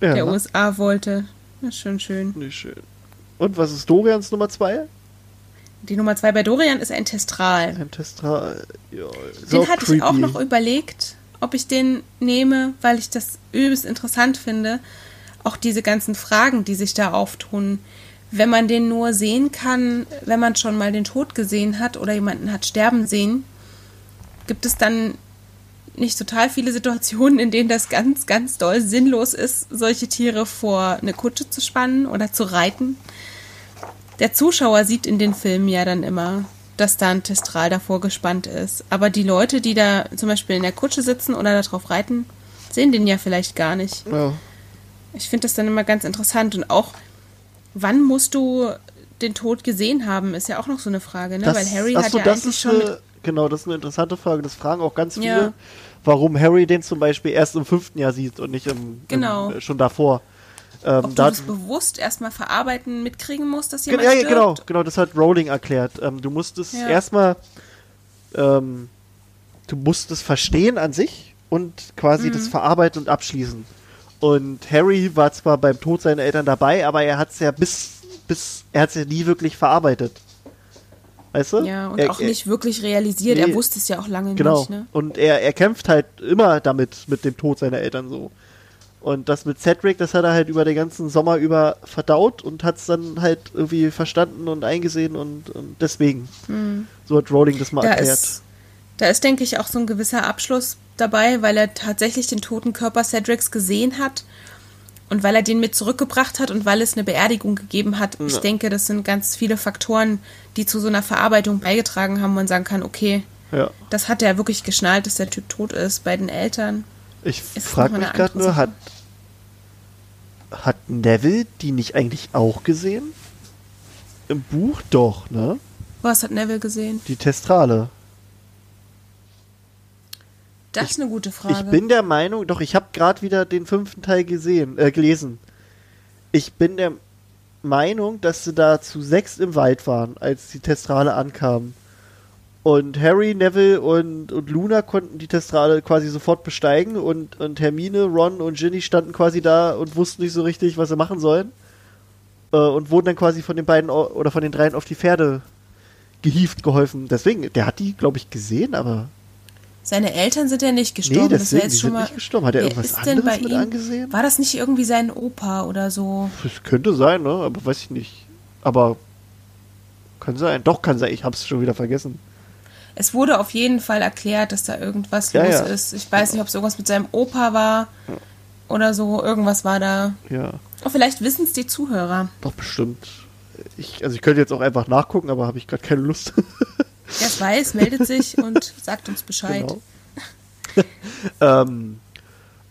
B: Ja,
C: der
B: ne?
C: USA wollte. Das ist schon schön.
B: Nicht schön. Und was ist Dorians Nummer zwei?
C: Die Nummer zwei bei Dorian ist ein Testral.
B: Ein Testral. Ja,
C: Den
B: auch
C: hatte ich auch
B: creepy.
C: noch überlegt, ob ich den nehme, weil ich das übelst interessant finde. Auch diese ganzen Fragen, die sich da auftun. Wenn man den nur sehen kann, wenn man schon mal den Tod gesehen hat oder jemanden hat sterben sehen, gibt es dann nicht total viele Situationen, in denen das ganz, ganz doll sinnlos ist, solche Tiere vor eine Kutsche zu spannen oder zu reiten. Der Zuschauer sieht in den Filmen ja dann immer, dass da ein Testral davor gespannt ist. Aber die Leute, die da zum Beispiel in der Kutsche sitzen oder darauf reiten, sehen den ja vielleicht gar nicht.
B: Ja.
C: Ich finde das dann immer ganz interessant. Und auch, wann musst du den Tod gesehen haben, ist ja auch noch so eine Frage, ne?
B: Das,
C: Weil Harry
B: ach
C: hat ja
B: das
C: eigentlich schon
B: eine, Genau, das ist eine interessante Frage. Das fragen auch ganz viele,
C: Ja.
B: warum Harry den zum Beispiel erst im fünften Jahr sieht und nicht im,
C: Genau.
B: im äh, schon davor. Ähm,
C: ob du
B: da,
C: das bewusst erstmal verarbeiten, mitkriegen musst, dass jemand
B: ja, ja, genau, genau, das hat Rowling erklärt. Ähm, du musst es
C: Ja.
B: erstmal, ähm, du musst es verstehen an sich und quasi
C: Mhm.
B: das verarbeiten und abschließen. Und Harry war zwar beim Tod seiner Eltern dabei, aber er hat es ja bis, bis, er hat es ja nie wirklich verarbeitet. Weißt du?
C: Ja, und
B: er,
C: auch
B: er,
C: nicht wirklich realisiert.
B: Nee.
C: er wusste es ja auch lange
B: Genau.
C: nicht, ne?
B: Und er, er kämpft halt immer damit, mit dem Tod seiner Eltern so. Und das mit Cedric, das hat er halt über den ganzen Sommer über verdaut und hat es dann halt irgendwie verstanden und eingesehen und, und deswegen. So hat Rowling das mal.
C: Da
B: erklärt.
C: ist, da ist, denke ich, auch so ein gewisser Abschluss dabei, weil er tatsächlich den toten Körper Cedrics gesehen hat und weil er den mit zurückgebracht hat und weil es eine Beerdigung gegeben hat. Ich
B: Ja.
C: denke, das sind ganz viele Faktoren, die zu so einer Verarbeitung beigetragen haben, wo man sagen kann, okay,
B: Ja.
C: das hat er wirklich geschnallt, dass der Typ tot ist bei den Eltern.
B: Ich frage mich gerade nur, hat, hat Neville die nicht eigentlich auch gesehen? Im Buch doch, ne?
C: Was hat Neville gesehen?
B: Die Testrale.
C: Das ist eine gute Frage.
B: Ich bin der Meinung, doch, ich habe gerade wieder den fünften Teil gesehen, äh, gelesen. Ich bin der Meinung, dass sie da zu sechs im Wald waren, als die Testrale ankam. Und Harry, Neville und, und Luna konnten die Testrale quasi sofort besteigen und, und Hermine, Ron und Ginny standen quasi da und wussten nicht so richtig, was sie machen sollen. Äh, und wurden dann quasi von den beiden oder von den dreien auf die Pferde gehievt, geholfen. Deswegen, der hat die, glaube ich, gesehen, aber
C: Seine Eltern sind ja nicht gestorben.
B: nee,
C: das
B: deswegen,
C: wäre
B: die
C: jetzt schon
B: sind
C: mal.
B: nicht gestorben. Hat er irgendwas
C: ist denn bei
B: anderes mit
C: ihm?
B: angesehen?
C: War das nicht irgendwie sein Opa oder so?
B: Das könnte sein, ne? Aber weiß ich nicht. Aber kann sein. Doch, kann sein. Ich hab's schon wieder vergessen.
C: Es wurde auf jeden Fall erklärt, dass da irgendwas
B: Ja,
C: los
B: ja.
C: ist. Ich weiß nicht, ob es irgendwas mit seinem Opa war oder so. Irgendwas war da.
B: Ja,
C: Oh, vielleicht wissen es die Zuhörer.
B: doch bestimmt. Ich, also ich könnte jetzt auch einfach nachgucken, aber habe ich gerade keine Lust.
C: Wer es weiß, meldet sich und sagt uns Bescheid.
B: Genau. ähm,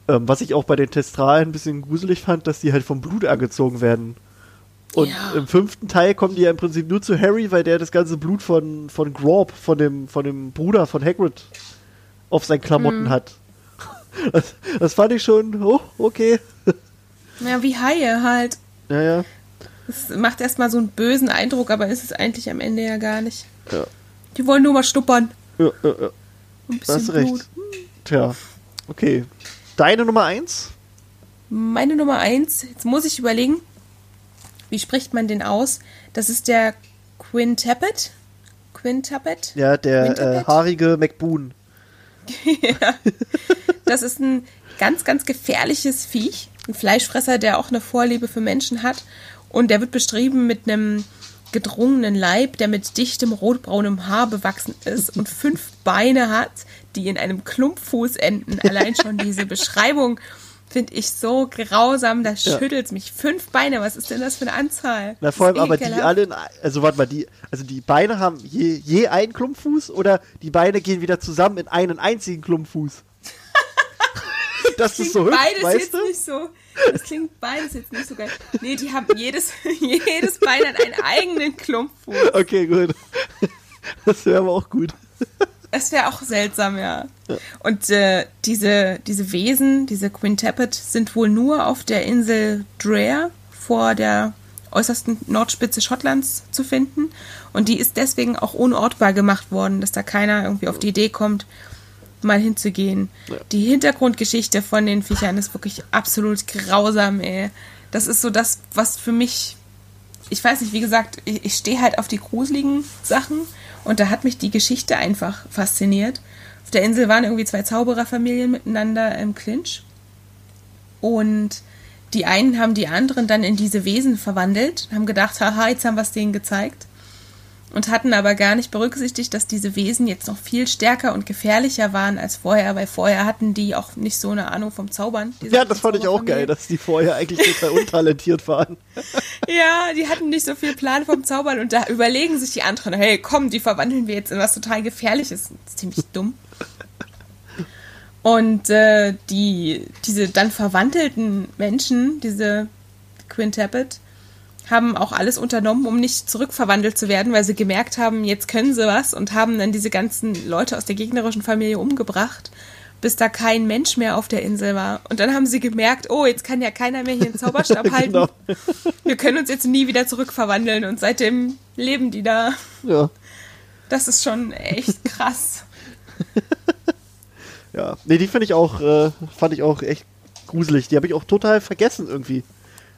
B: ähm, was ich auch bei den Testralen ein bisschen gruselig fand, dass die halt vom Blut angezogen werden. Und
C: Ja.
B: im fünften Teil kommen die ja im Prinzip nur zu Harry, weil der das ganze Blut von, von Grob, von dem, von dem Bruder von Hagrid, auf seinen Klamotten
C: Mhm.
B: hat. Das, das fand ich schon, oh, okay.
C: Ja, wie Haie halt.
B: Naja,
C: Es macht erstmal so einen bösen Eindruck, aber ist es eigentlich am Ende ja gar nicht.
B: ja.
C: Die wollen nur mal schnuppern.
B: ja, ja, ja.
C: Ein
B: Da hast
C: bisschen
B: du
C: Blut.
B: recht. Tja, okay. Deine Nummer eins?
C: Meine Nummer eins, jetzt muss ich überlegen, wie spricht man den aus? Das ist der Quintappet. Quintappet?
B: Ja, der äh,
C: Winterpet?
B: haarige McBoon.
C: Das ist ein ganz, ganz gefährliches Viech. Ein Fleischfresser, der auch eine Vorliebe für Menschen hat. Und der wird beschrieben mit einem gedrungenen Leib, der mit dichtem rotbraunem Haar bewachsen ist und fünf Beine hat, die in einem Klumpfuß enden. Allein schon diese Beschreibung finde ich so grausam, da
B: Ja.
C: schüttelt mich. Fünf Beine, was ist denn das für eine Anzahl?
B: Na, vor allem aber die alle, in, also warte mal, die, also die Beine haben je, je einen Klumpfuß oder die Beine gehen wieder zusammen in einen einzigen Klumpfuß? das ist so hübsch,
C: beides
B: weißt
C: jetzt
B: du?
C: nicht so. Das klingt beides jetzt nicht so geil. Nee, die haben jedes, jedes Bein hat einen eigenen Klumpfuß.
B: Okay, gut. Das wäre aber auch gut.
C: Das wäre auch seltsam, ja. Und äh, diese, diese Wesen, diese Quintappet, sind wohl nur auf der Insel Dreher vor der äußersten Nordspitze Schottlands zu finden. Und die ist deswegen auch unortbar gemacht worden, dass da keiner irgendwie auf die Idee kommt, mal hinzugehen. Die Hintergrundgeschichte von den Viechern ist wirklich absolut grausam, ey. Das ist so das, was für mich ich weiß nicht, wie gesagt, ich, ich stehe halt auf die gruseligen Sachen und da hat mich die Geschichte einfach fasziniert. Auf der Insel waren irgendwie zwei Zaubererfamilien miteinander im Clinch und die einen haben die anderen dann in diese Wesen verwandelt, haben gedacht, haha, jetzt haben wir es denen gezeigt und hatten aber gar nicht berücksichtigt, dass diese Wesen jetzt noch viel stärker und gefährlicher waren als vorher, weil vorher hatten die auch nicht so eine Ahnung vom Zaubern.
B: Ja, das fand ich auch geil, dass die vorher eigentlich total untalentiert waren.
C: Ja, die hatten nicht so viel Plan vom Zaubern und da überlegen sich die anderen, hey, komm, die verwandeln wir jetzt in was total Gefährliches. Das ist ziemlich dumm. Und äh, die, diese dann verwandelten Menschen, diese Quintappet, haben auch alles unternommen, um nicht zurückverwandelt zu werden, weil sie gemerkt haben, jetzt können sie was und haben dann diese ganzen Leute aus der gegnerischen Familie umgebracht, bis da kein Mensch mehr auf der Insel war. Und dann haben sie gemerkt, oh, jetzt kann ja keiner mehr hier einen Zauberstab halten.
B: Genau.
C: Wir können uns jetzt nie wieder zurückverwandeln und seitdem leben die da.
B: Ja.
C: Das ist schon echt krass.
B: Ja. Nee, die finde ich auch, äh, fand ich auch echt gruselig. Die habe ich auch total vergessen irgendwie.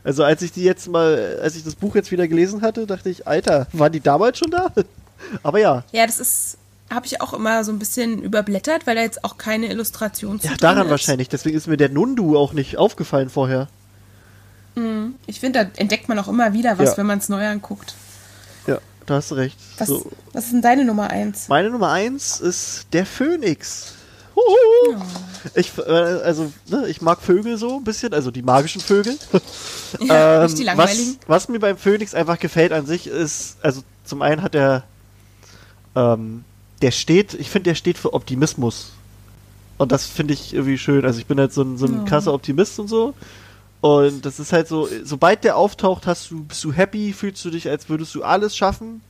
B: Also als ich die jetzt mal, als ich das Buch jetzt wieder gelesen hatte, dachte ich, Alter, waren die damals schon da? Aber ja,
C: Ja, das ist, habe ich auch immer so ein bisschen überblättert, weil da jetzt auch keine Illustration zu
B: ja, daran
C: ist.
B: wahrscheinlich. Deswegen ist mir der Nundu auch nicht aufgefallen vorher.
C: Ich finde, da entdeckt man auch immer wieder was,
B: Ja.
C: wenn man es neu anguckt.
B: Ja, da hast du recht.
C: Was,
B: So.
C: was ist denn deine Nummer eins?
B: Meine Nummer eins ist der Phönix. Huhu. Ich, äh, also, ne, ich mag Vögel so ein bisschen, also die magischen Vögel.
C: Ja, nicht die
B: Ähm, was,
C: langweiligen.
B: was mir beim Phönix einfach gefällt an sich ist, also zum einen hat er, ähm, der steht, ich finde, der steht für Optimismus. Und das finde ich irgendwie schön. Also ich bin halt so ein, so ein
C: Ja.
B: krasser Optimist und so. Und das ist halt so, sobald der auftaucht, hast du, bist du happy, fühlst du dich, als würdest du alles schaffen.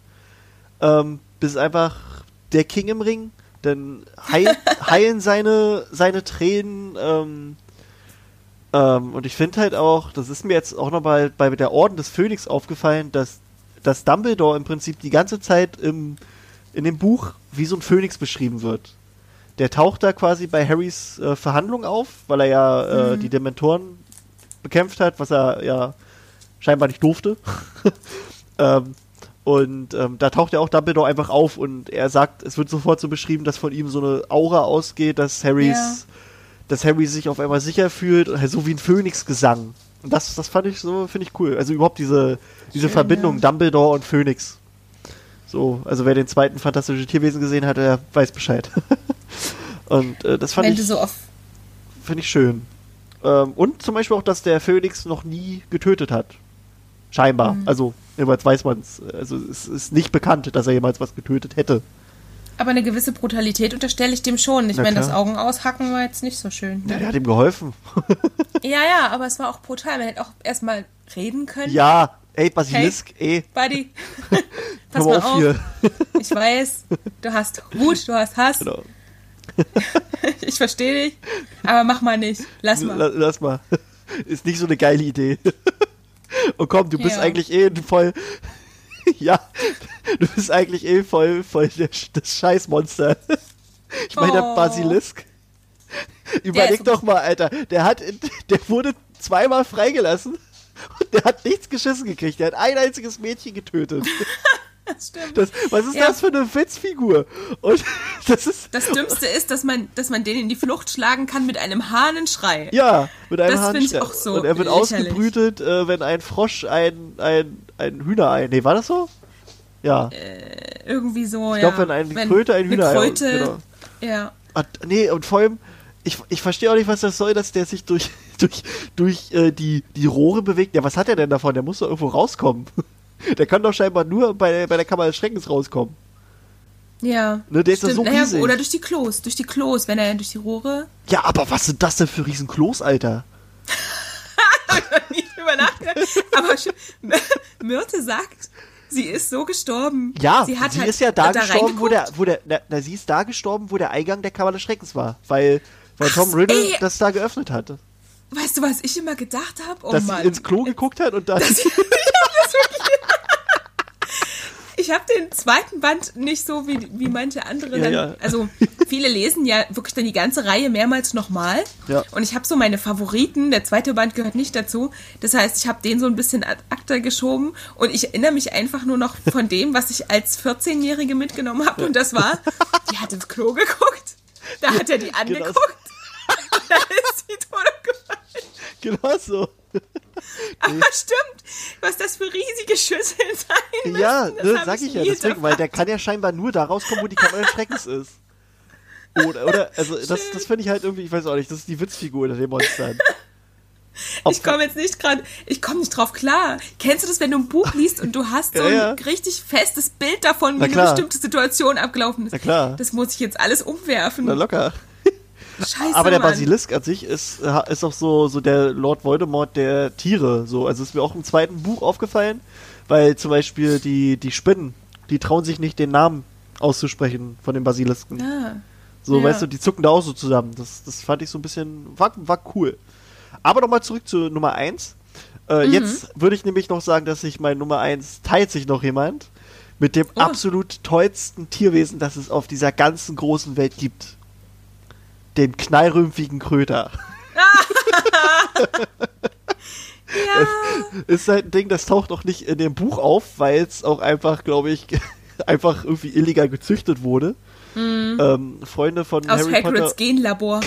B: Ähm, bist einfach der King im Ring. Dann heil, heilen seine, seine Tränen. Ähm, ähm, und ich finde halt auch, das ist mir jetzt auch noch bei, bei der Orden des Phönix aufgefallen, dass, dass Dumbledore im Prinzip die ganze Zeit im in dem Buch wie so ein Phönix beschrieben wird. Der taucht da quasi bei Harrys äh, Verhandlung auf, weil er ja äh, die Dementoren bekämpft hat, was er ja scheinbar nicht durfte. ähm, und ähm, da taucht ja auch Dumbledore einfach auf und er sagt, es wird sofort so beschrieben, dass von ihm so eine Aura ausgeht, dass Harrys,
C: Ja.
B: dass Harry sich auf einmal sicher fühlt, so wie ein Phönixgesang. Und das, das fand ich so, finde ich cool. Also überhaupt diese, diese
C: Schön,
B: Verbindung
C: ja.
B: Dumbledore und Phönix. So, also wer den zweiten Fantastische Tierwesen gesehen hat, der weiß Bescheid. und äh, das fand
C: Wenn
B: ich,
C: so oft.
B: finde ich schön. Ähm, und zum Beispiel auch, dass der Phönix noch nie getötet hat. Scheinbar.
C: Mhm.
B: Also, jeweils weiß man es. Also, es ist nicht bekannt, dass er jemals was getötet hätte.
C: Aber eine gewisse Brutalität unterstelle ich dem schon. Ich meine, das. Augen aushacken war jetzt nicht so schön.
B: Ja,
C: Ne?
B: der hat ihm geholfen.
C: Ja, ja, aber es war auch brutal. Man hätte auch erstmal reden können.
B: ja, ey, Basilisk, ey,
C: Buddy, pass
B: mal auf
C: auf.
B: hier.
C: Ich weiß, du hast Wut, du hast Hass.
B: Genau.
C: Ich verstehe dich, aber mach mal nicht. Lass mal.
B: La- Lass mal. Ist nicht so eine geile Idee. Und komm, du bist
C: Ja.
B: eigentlich eh voll. ja, du bist eigentlich eh voll, voll das Scheißmonster. Ich meine, der
C: Oh.
B: Basilisk. Überleg doch mal, Alter. Der hat, der wurde zweimal freigelassen und der hat nichts geschissen gekriegt. Der hat ein einziges Mädchen getötet.
C: Das stimmt.
B: Das, was ist
C: Ja.
B: das für eine Witzfigur? Und das ist,
C: Das Dümmste ist, dass man, dass man den in die Flucht schlagen kann mit einem Hahnenschrei.
B: Ja, mit einem
C: Das ich
B: Hahnenschrei.
C: auch so
B: Und er wird
C: lächerlich.
B: ausgebrütet, äh, wenn ein Frosch ein, ein, ein Hühnerei. Nee, war das so? Ja.
C: Irgendwie so,
B: ich
C: ja.
B: glaube, wenn eine Kröte ein
C: eine
B: Hühnerei.
C: Kröte,
B: Genau.
C: ja.
B: Ah, nee, und vor allem, ich, ich verstehe auch nicht, was das soll, dass der sich durch, durch, durch äh, die, die Rohre bewegt. Ja, was hat er denn davon? Der muss doch irgendwo rauskommen. Der kann doch scheinbar nur bei, bei der Kammer des Schreckens rauskommen.
C: Ja.
B: Ne, der ist
C: Stimmt.
B: so
C: naja,
B: riesig.
C: Oder durch die Klos. Durch die Klos, wenn er durch die Rohre.
B: Ja, aber was sind das denn für Riesenklos, Alter?
C: nie drüber nachgedacht. Aber Myrte sagt, sie ist so gestorben.
B: Ja,
C: sie,
B: sie,
C: halt
B: ist ja da, gestorben, wo der, wo der, na, na, sie ist da gestorben, wo der Eingang der Kammer des Schreckens war, weil, weil Tom Riddle
C: ey.
B: das da geöffnet hatte.
C: Weißt du, was ich immer gedacht habe? Oh
B: dass
C: Mann.
B: sie ins Klo geguckt hat und dann.
C: Ich habe den zweiten Band nicht so wie, wie manche andere.
B: Ja,
C: dann,
B: ja.
C: Also viele lesen ja wirklich dann die ganze Reihe mehrmals nochmal.
B: Ja.
C: Und ich habe so meine Favoriten. Der zweite Band gehört nicht dazu. Das heißt, ich habe den so ein bisschen ad acta geschoben. Und ich erinnere mich einfach nur noch von dem, was ich als 14-Jährige mitgenommen habe. Und das war, die hat ins Klo geguckt. Da hat er die angeguckt. Da ist sie tot umgefallen.
B: genau so.
C: Aber stimmt, was das für riesige Schüsseln sein
B: Ja,
C: müssen, das
B: ne, sag ich ja, deswegen, weil der kann ja scheinbar nur da rauskommen, wo die Kammer des Schreckens ist. Oder, oder, also das, das finde ich halt irgendwie, ich weiß auch nicht, das ist die Witzfigur unter den Monstern.
C: Ich komme jetzt nicht gerade, ich komme nicht drauf klar. Kennst du das, wenn du ein Buch liest und du hast so
B: Ja, ja.
C: ein richtig festes Bild davon, wie eine bestimmte Situation abgelaufen ist?
B: Na klar.
C: Das muss ich jetzt alles umwerfen.
B: Na locker.
C: Scheiße,
B: Aber der. Basilisk an sich ist, äh, ist auch so, so der Lord Voldemort der Tiere. So. Also ist mir auch im zweiten Buch aufgefallen, weil zum Beispiel die, die Spinnen, die trauen sich nicht den Namen auszusprechen von den Basilisken.
C: Ah.
B: So,
C: Ja.
B: weißt du, die zucken da auch so zusammen. Das, das fand ich so ein bisschen, war, war cool. Aber nochmal zurück zu Nummer 1. Äh,
C: Mhm.
B: Jetzt würde ich nämlich noch sagen, dass sich mein Nummer 1 teilt sich noch jemand mit dem
C: Oh.
B: absolut tollsten Tierwesen, das es auf dieser ganzen großen Welt gibt. Dem knallrümpfigen Kröter.
C: Ja,
B: Ist halt ein Ding, das taucht auch nicht in dem Buch auf, weil es auch einfach, glaube ich, einfach irgendwie illegal gezüchtet wurde. Ähm, Freunde von
C: Mhm. aus
B: Harry Potter.
C: Hagrids Genlabor.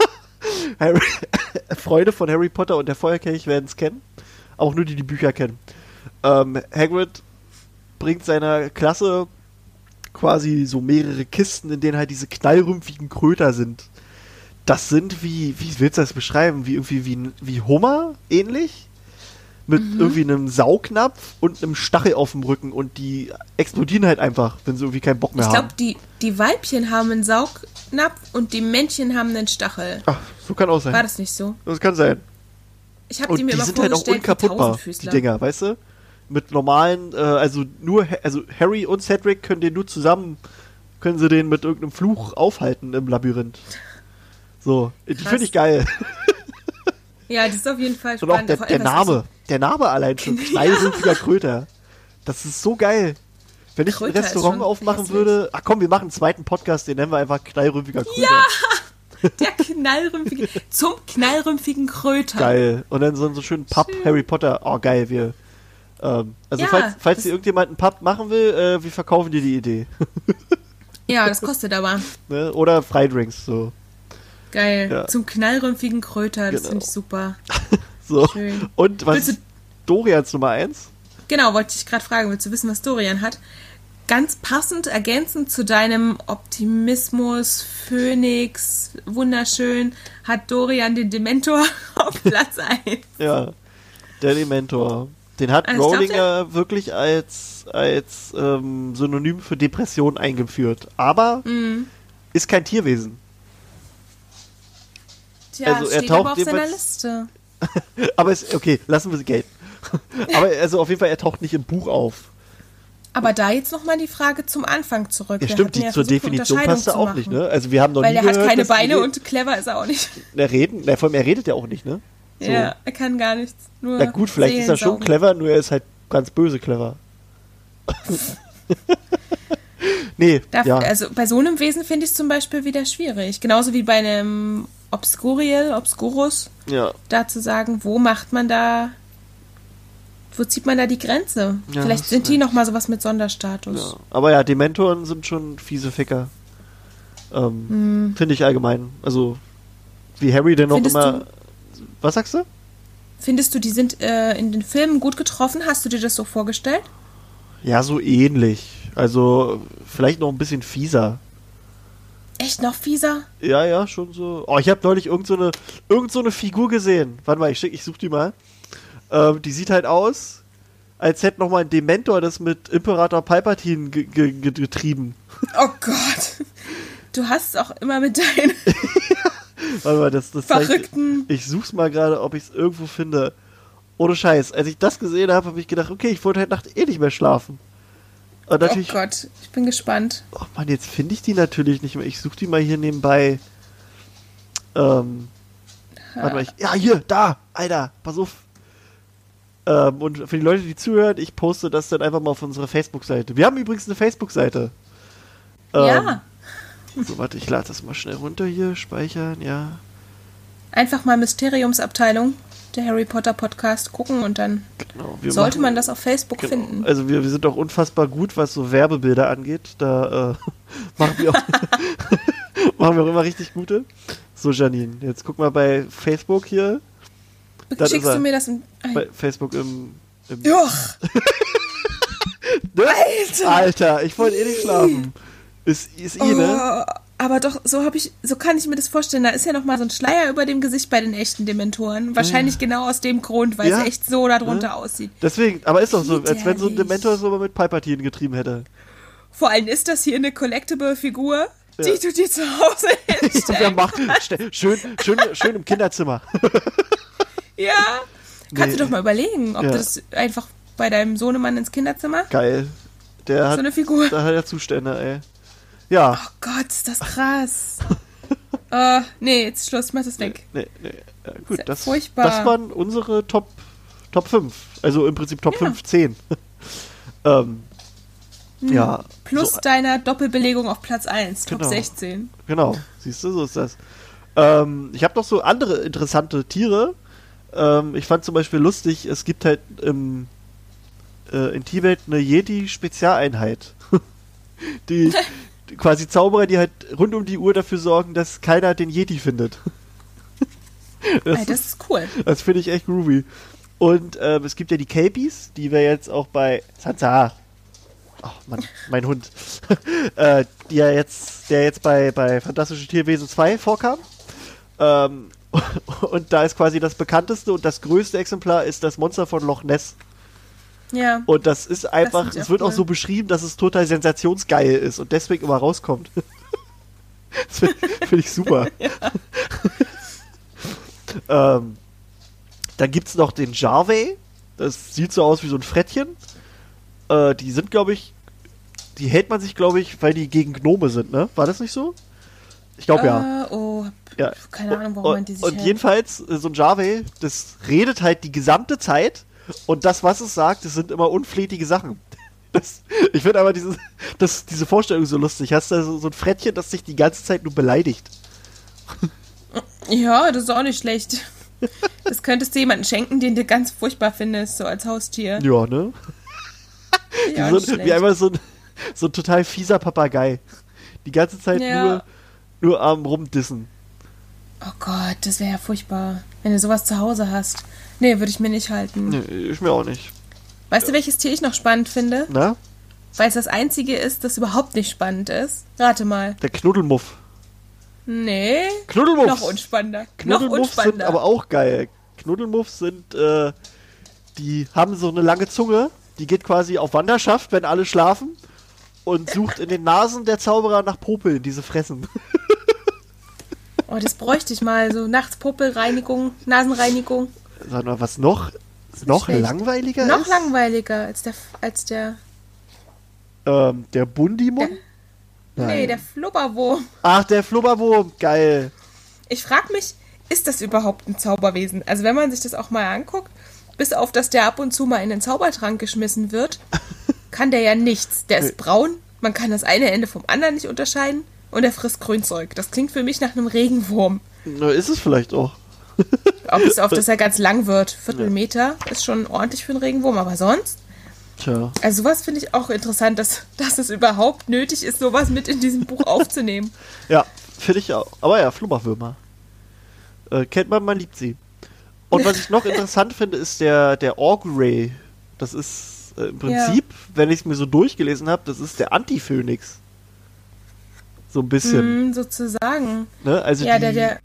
B: Harry, Freunde von Harry Potter und der Feuerkelch werden es kennen. Auch nur die die Bücher kennen. Ähm, Hagrid bringt seiner Klasse quasi so mehrere Kisten, in denen halt diese knallrümpfigen Kröter sind. Das sind wie, wie willst du das beschreiben? Wie irgendwie wie, wie Hummer ähnlich? Mit irgendwie einem Saugnapf und einem Stachel auf dem Rücken und die explodieren halt einfach, wenn sie irgendwie keinen Bock mehr
C: Ich
B: haben.
C: glaube, die, die Weibchen haben einen Saugnapf und die Männchen haben einen Stachel.
B: Ach, so kann auch sein.
C: War das nicht so?
B: Das kann sein.
C: Ich habe die
B: die
C: mir immer
B: sind halt auch unkaputtbar, die. Dinger, weißt du? Mit normalen, äh, also nur, also Harry und Cedric können den nur zusammen, können sie den mit irgendeinem Fluch aufhalten im Labyrinth. So, die
C: Krass.
B: finde ich geil.
C: Ja, das ist auf jeden Fall
B: Und auch
C: spannend.
B: der, der Name, der Name allein schon, knallrümpfiger Kröter. Das ist so geil. Wenn ich ein
C: Kröter ist
B: Restaurant aufmachen
C: hässlich.
B: würde, ach komm, wir machen einen zweiten Podcast, den nennen wir einfach knallrümpfiger Kröter.
C: Ja! Der knallrümpfige, zum knallrümpfigen Kröter.
B: Geil. Und dann so einen so schönen Pub Harry Potter. Oh, geil, wir. Ähm, also
C: Ja,
B: falls, falls dir irgendjemand einen Pub machen will, äh, wir verkaufen dir die Idee.
C: Ja, das kostet aber.
B: ne? Oder Freidrinks, so.
C: Geil.
B: Ja.
C: Zum knallrümpfigen Kröter, das
B: Genau.
C: finde ich super.
B: so.
C: Schön.
B: Und was
C: Willst du-
B: ist Dorians Nummer 1?
C: Genau, wollte ich gerade fragen, willst du wissen, was Dorian hat? Ganz passend, ergänzend zu deinem Optimismus, Phönix, wunderschön, hat Dorian den Dementor auf Platz 1.
B: Ja. Der Dementor. Den hat
C: Also ich glaub,
B: Rowling ja wirklich als, als ähm, Synonym für Depression eingeführt. Aber
C: Mhm.
B: ist kein Tierwesen.
C: Tja,
B: Also, er
C: steht
B: taucht
C: aber auf seiner Liste.
B: Aber ist, okay, lassen wir sie gelten. Aber also auf jeden Fall, er taucht nicht im Buch auf.
C: Aber da jetzt nochmal die Frage zum Anfang zurück.
B: Ja, stimmt, die
C: ja
B: zur
C: versucht,
B: Definition passt er auch nicht, ne? Also wir haben noch
C: Weil
B: nie
C: er hat
B: gehört,
C: keine
B: dass die
C: Beine und clever ist er auch nicht.
B: Er reden, na, vor allem, er redet ja auch nicht, ne? So.
C: Ja, er kann gar nichts. Nur
B: Na gut, vielleicht ist er schon clever, nur er ist halt ganz böse clever. nee,
C: Darf,
B: ja.
C: Also bei so einem Wesen finde ich es zum Beispiel wieder schwierig. Genauso wie bei einem Obscuriel, Obscurus,
B: ja.
C: da zu sagen, wo macht man da, wo zieht man da die Grenze?
B: Ja,
C: Vielleicht sind die nochmal sowas mit Sonderstatus.
B: ja. Aber ja, Dementoren sind schon fiese Ficker. Ähm, Finde ich allgemein. Also, wie Harry denn auch immer.
C: du-
B: Was sagst du?
C: Findest du, die sind äh, in den Filmen gut getroffen? Hast du dir das so vorgestellt?
B: Ja, so ähnlich. Also, vielleicht noch ein bisschen fieser.
C: Echt noch fieser?
B: Ja, ja, schon so. Oh, ich habe neulich irgend so eine, irgend so eine Figur gesehen. Warte mal, ich, schick, ich such die mal. Ähm, die sieht halt aus, als hätte noch mal ein Dementor das mit Imperator Palpatine ge ge ge getrieben.
C: Oh Gott. Du hast es auch immer mit deinen
B: Warte mal, das, das zeigt-
C: verrückten.
B: Ich such's mal gerade, ob ich es irgendwo finde. Ohne Scheiß. Als ich das gesehen habe, habe ich gedacht, okay, ich wollte heute Nacht eh nicht mehr schlafen. Und
C: Oh
B: natürlich,
C: Gott, ich bin gespannt.
B: oh Mann, jetzt finde ich die natürlich nicht mehr. Ich suche die mal hier nebenbei. Ähm, warte mal, ich, ja, hier, da, Alter, pass auf. Ähm, und für die Leute, die zuhören, ich poste das dann einfach mal auf unserer Facebook-Seite. Wir haben übrigens eine Facebook-Seite. Ähm,
C: ja,
B: So, warte, ich lade das mal schnell runter hier, speichern, ja.
C: einfach mal Mysteriumsabteilung, der Harry Potter Podcast gucken und dann
B: Genau,
C: sollte
B: machen-
C: man das auf Facebook
B: Genau.
C: finden.
B: Also wir, wir sind auch unfassbar gut, was so Werbebilder angeht. Da äh, machen wir auch machen wir auch immer richtig gute. So, Janine, jetzt guck mal bei Facebook hier. das
C: Schickst du mir das im.
B: Bei Facebook im. im
C: Joch!
B: ne?
C: Alter!
B: Alter, ich wollte eh nicht schlafen. Ist, ist eh, ne?
C: Aber doch, so habe ich, so kann ich mir das vorstellen. Da ist ja noch mal so ein Schleier über dem Gesicht bei den echten Dementoren. Wahrscheinlich genau aus dem Grund, weil
B: Ja.
C: es echt so darunter
B: Ja.
C: aussieht.
B: Deswegen, aber ist doch so, als wenn so ein. Dementor so mal mit Palpatine getrieben hätte.
C: Vor allem ist das hier eine Collectible-Figur, die
B: Ja.
C: du dir zu Hause hinstellst.
B: schön, schön, schön im Kinderzimmer.
C: Ja. Kannst
B: Nee.
C: du doch mal überlegen, ob
B: Ja.
C: du das einfach bei deinem Sohnemann ins Kinderzimmer.
B: Geil. Der
C: So
B: hat,
C: eine Figur.
B: da hat er Zustände, ey. Ja.
C: Oh Gott, ist das krass. äh, nee, jetzt Schluss, mach das weg.
B: Nee, nee. Ja, gut,
C: ja
B: das,
C: furchtbar.
B: das waren unsere Top, Top 5. Also im Prinzip Top
C: Ja.
B: 5, 10. ähm, ja.
C: Hm. Plus
B: so,
C: deiner Doppelbelegung auf Platz 1, Top
B: Genau.
C: 16.
B: genau, siehst du, so ist das. Ähm, ich habe noch so andere interessante Tiere. Ähm, ich fand zum Beispiel lustig, es gibt halt im, äh, in Tibet eine Jedi-Spezialeinheit. die quasi Zauberer, die halt rund um die Uhr dafür sorgen, dass keiner den Jedi findet. das
C: Ey, das ist cool.
B: Das finde ich echt groovy. Und ähm, es gibt ja die Capies, die wir jetzt auch bei Sansa. Ach Mann, mein Hund. äh, die ja jetzt, der jetzt bei, bei Fantastische Tierwesen 2 vorkam. Ähm, und da ist quasi das bekannteste und das größte Exemplar ist das Monster von Loch Ness.
C: Ja.
B: Und das ist einfach,
C: ich
B: es wird auch so beschrieben, dass es total sensationsgeil ist und deswegen immer rauskommt. das finde find ich super. ähm, dann gibt es noch den Jarvey. Das sieht so aus wie so ein Frettchen. Äh, die sind, glaube ich, die hält man sich, glaube ich, weil die gegen Gnome sind, ne? War das nicht so? Ich glaube ja.
C: Äh, oh,
B: ja.
C: keine Ahnung, warum
B: und,
C: man die sich
B: Und
C: hält.
B: jedenfalls, äh, so ein Jarvey, das redet halt die gesamte Zeit und das, was es sagt, das sind immer unflätige Sachen. Das, ich finde aber dieses, das, diese Vorstellung so lustig. Hast du so, so ein Frettchen, das dich die ganze Zeit nur beleidigt?
C: Ja, das ist auch nicht schlecht. Das könntest du jemandem schenken, den du ganz furchtbar findest, so als Haustier.
B: Ja, ne?
C: Ja,
B: so, wie einmal so ein, so ein total fieser Papagei. Die ganze Zeit
C: Ja.
B: nur, nur am Rumdissen.
C: Oh Gott, das wäre ja furchtbar, wenn du sowas zu Hause hast. Nee, würde ich mir nicht halten.
B: Nee, ich mir auch nicht.
C: Weißt du, welches Tier ich noch spannend finde?
B: Na?
C: Weil es das einzige ist, das überhaupt nicht spannend ist. Rate mal.
B: Der Knuddelmuff.
C: Nee.
B: Knuddelmuffs.
C: Noch unspannender. Noch
B: Knuddelmuffs sind
C: unspannender.
B: aber auch geil. Knuddelmuffs sind, äh, die haben so eine lange Zunge, die geht quasi auf Wanderschaft, wenn alle schlafen und sucht in den Nasen der Zauberer nach Popeln, die sie fressen.
C: Oh, das bräuchte ich mal. So nachts Popelreinigung, Nasenreinigung.
B: Sag mal, was noch, noch
C: schlecht.
B: langweiliger
C: Noch
B: ist?
C: langweiliger als der, als der,
B: ähm, der Bundimum?
C: nee, der Flubberwurm.
B: Ach, der Flubberwurm, geil.
C: Ich frage mich, ist das überhaupt ein Zauberwesen? Also wenn man sich das auch mal anguckt, bis auf dass der ab und zu mal in den Zaubertrank geschmissen wird, kann der ja nichts. Der ist braun, man kann das eine Ende vom anderen nicht unterscheiden und er frisst Grünzeug. Das klingt für mich nach einem Regenwurm.
B: Na, ist es vielleicht auch.
C: Ob es auf, dass er ganz lang wird, Viertelmeter, ist schon ordentlich für einen Regenwurm, aber sonst?
B: Tja.
C: Also sowas finde ich auch interessant, dass, dass es überhaupt nötig ist, sowas mit in diesem Buch aufzunehmen.
B: Ja, finde ich auch. Aber ja, Flummerwürmer. Äh, kennt man, man liebt sie. Und was ich noch interessant finde, ist der, der Auguray. Das ist äh, im
C: Ja.
B: Prinzip, wenn ich es mir so durchgelesen habe, das ist der Anti-Phönix. So ein bisschen.
C: Hm, sozusagen.
B: Ne? Also
C: Ja,
B: die,
C: der, der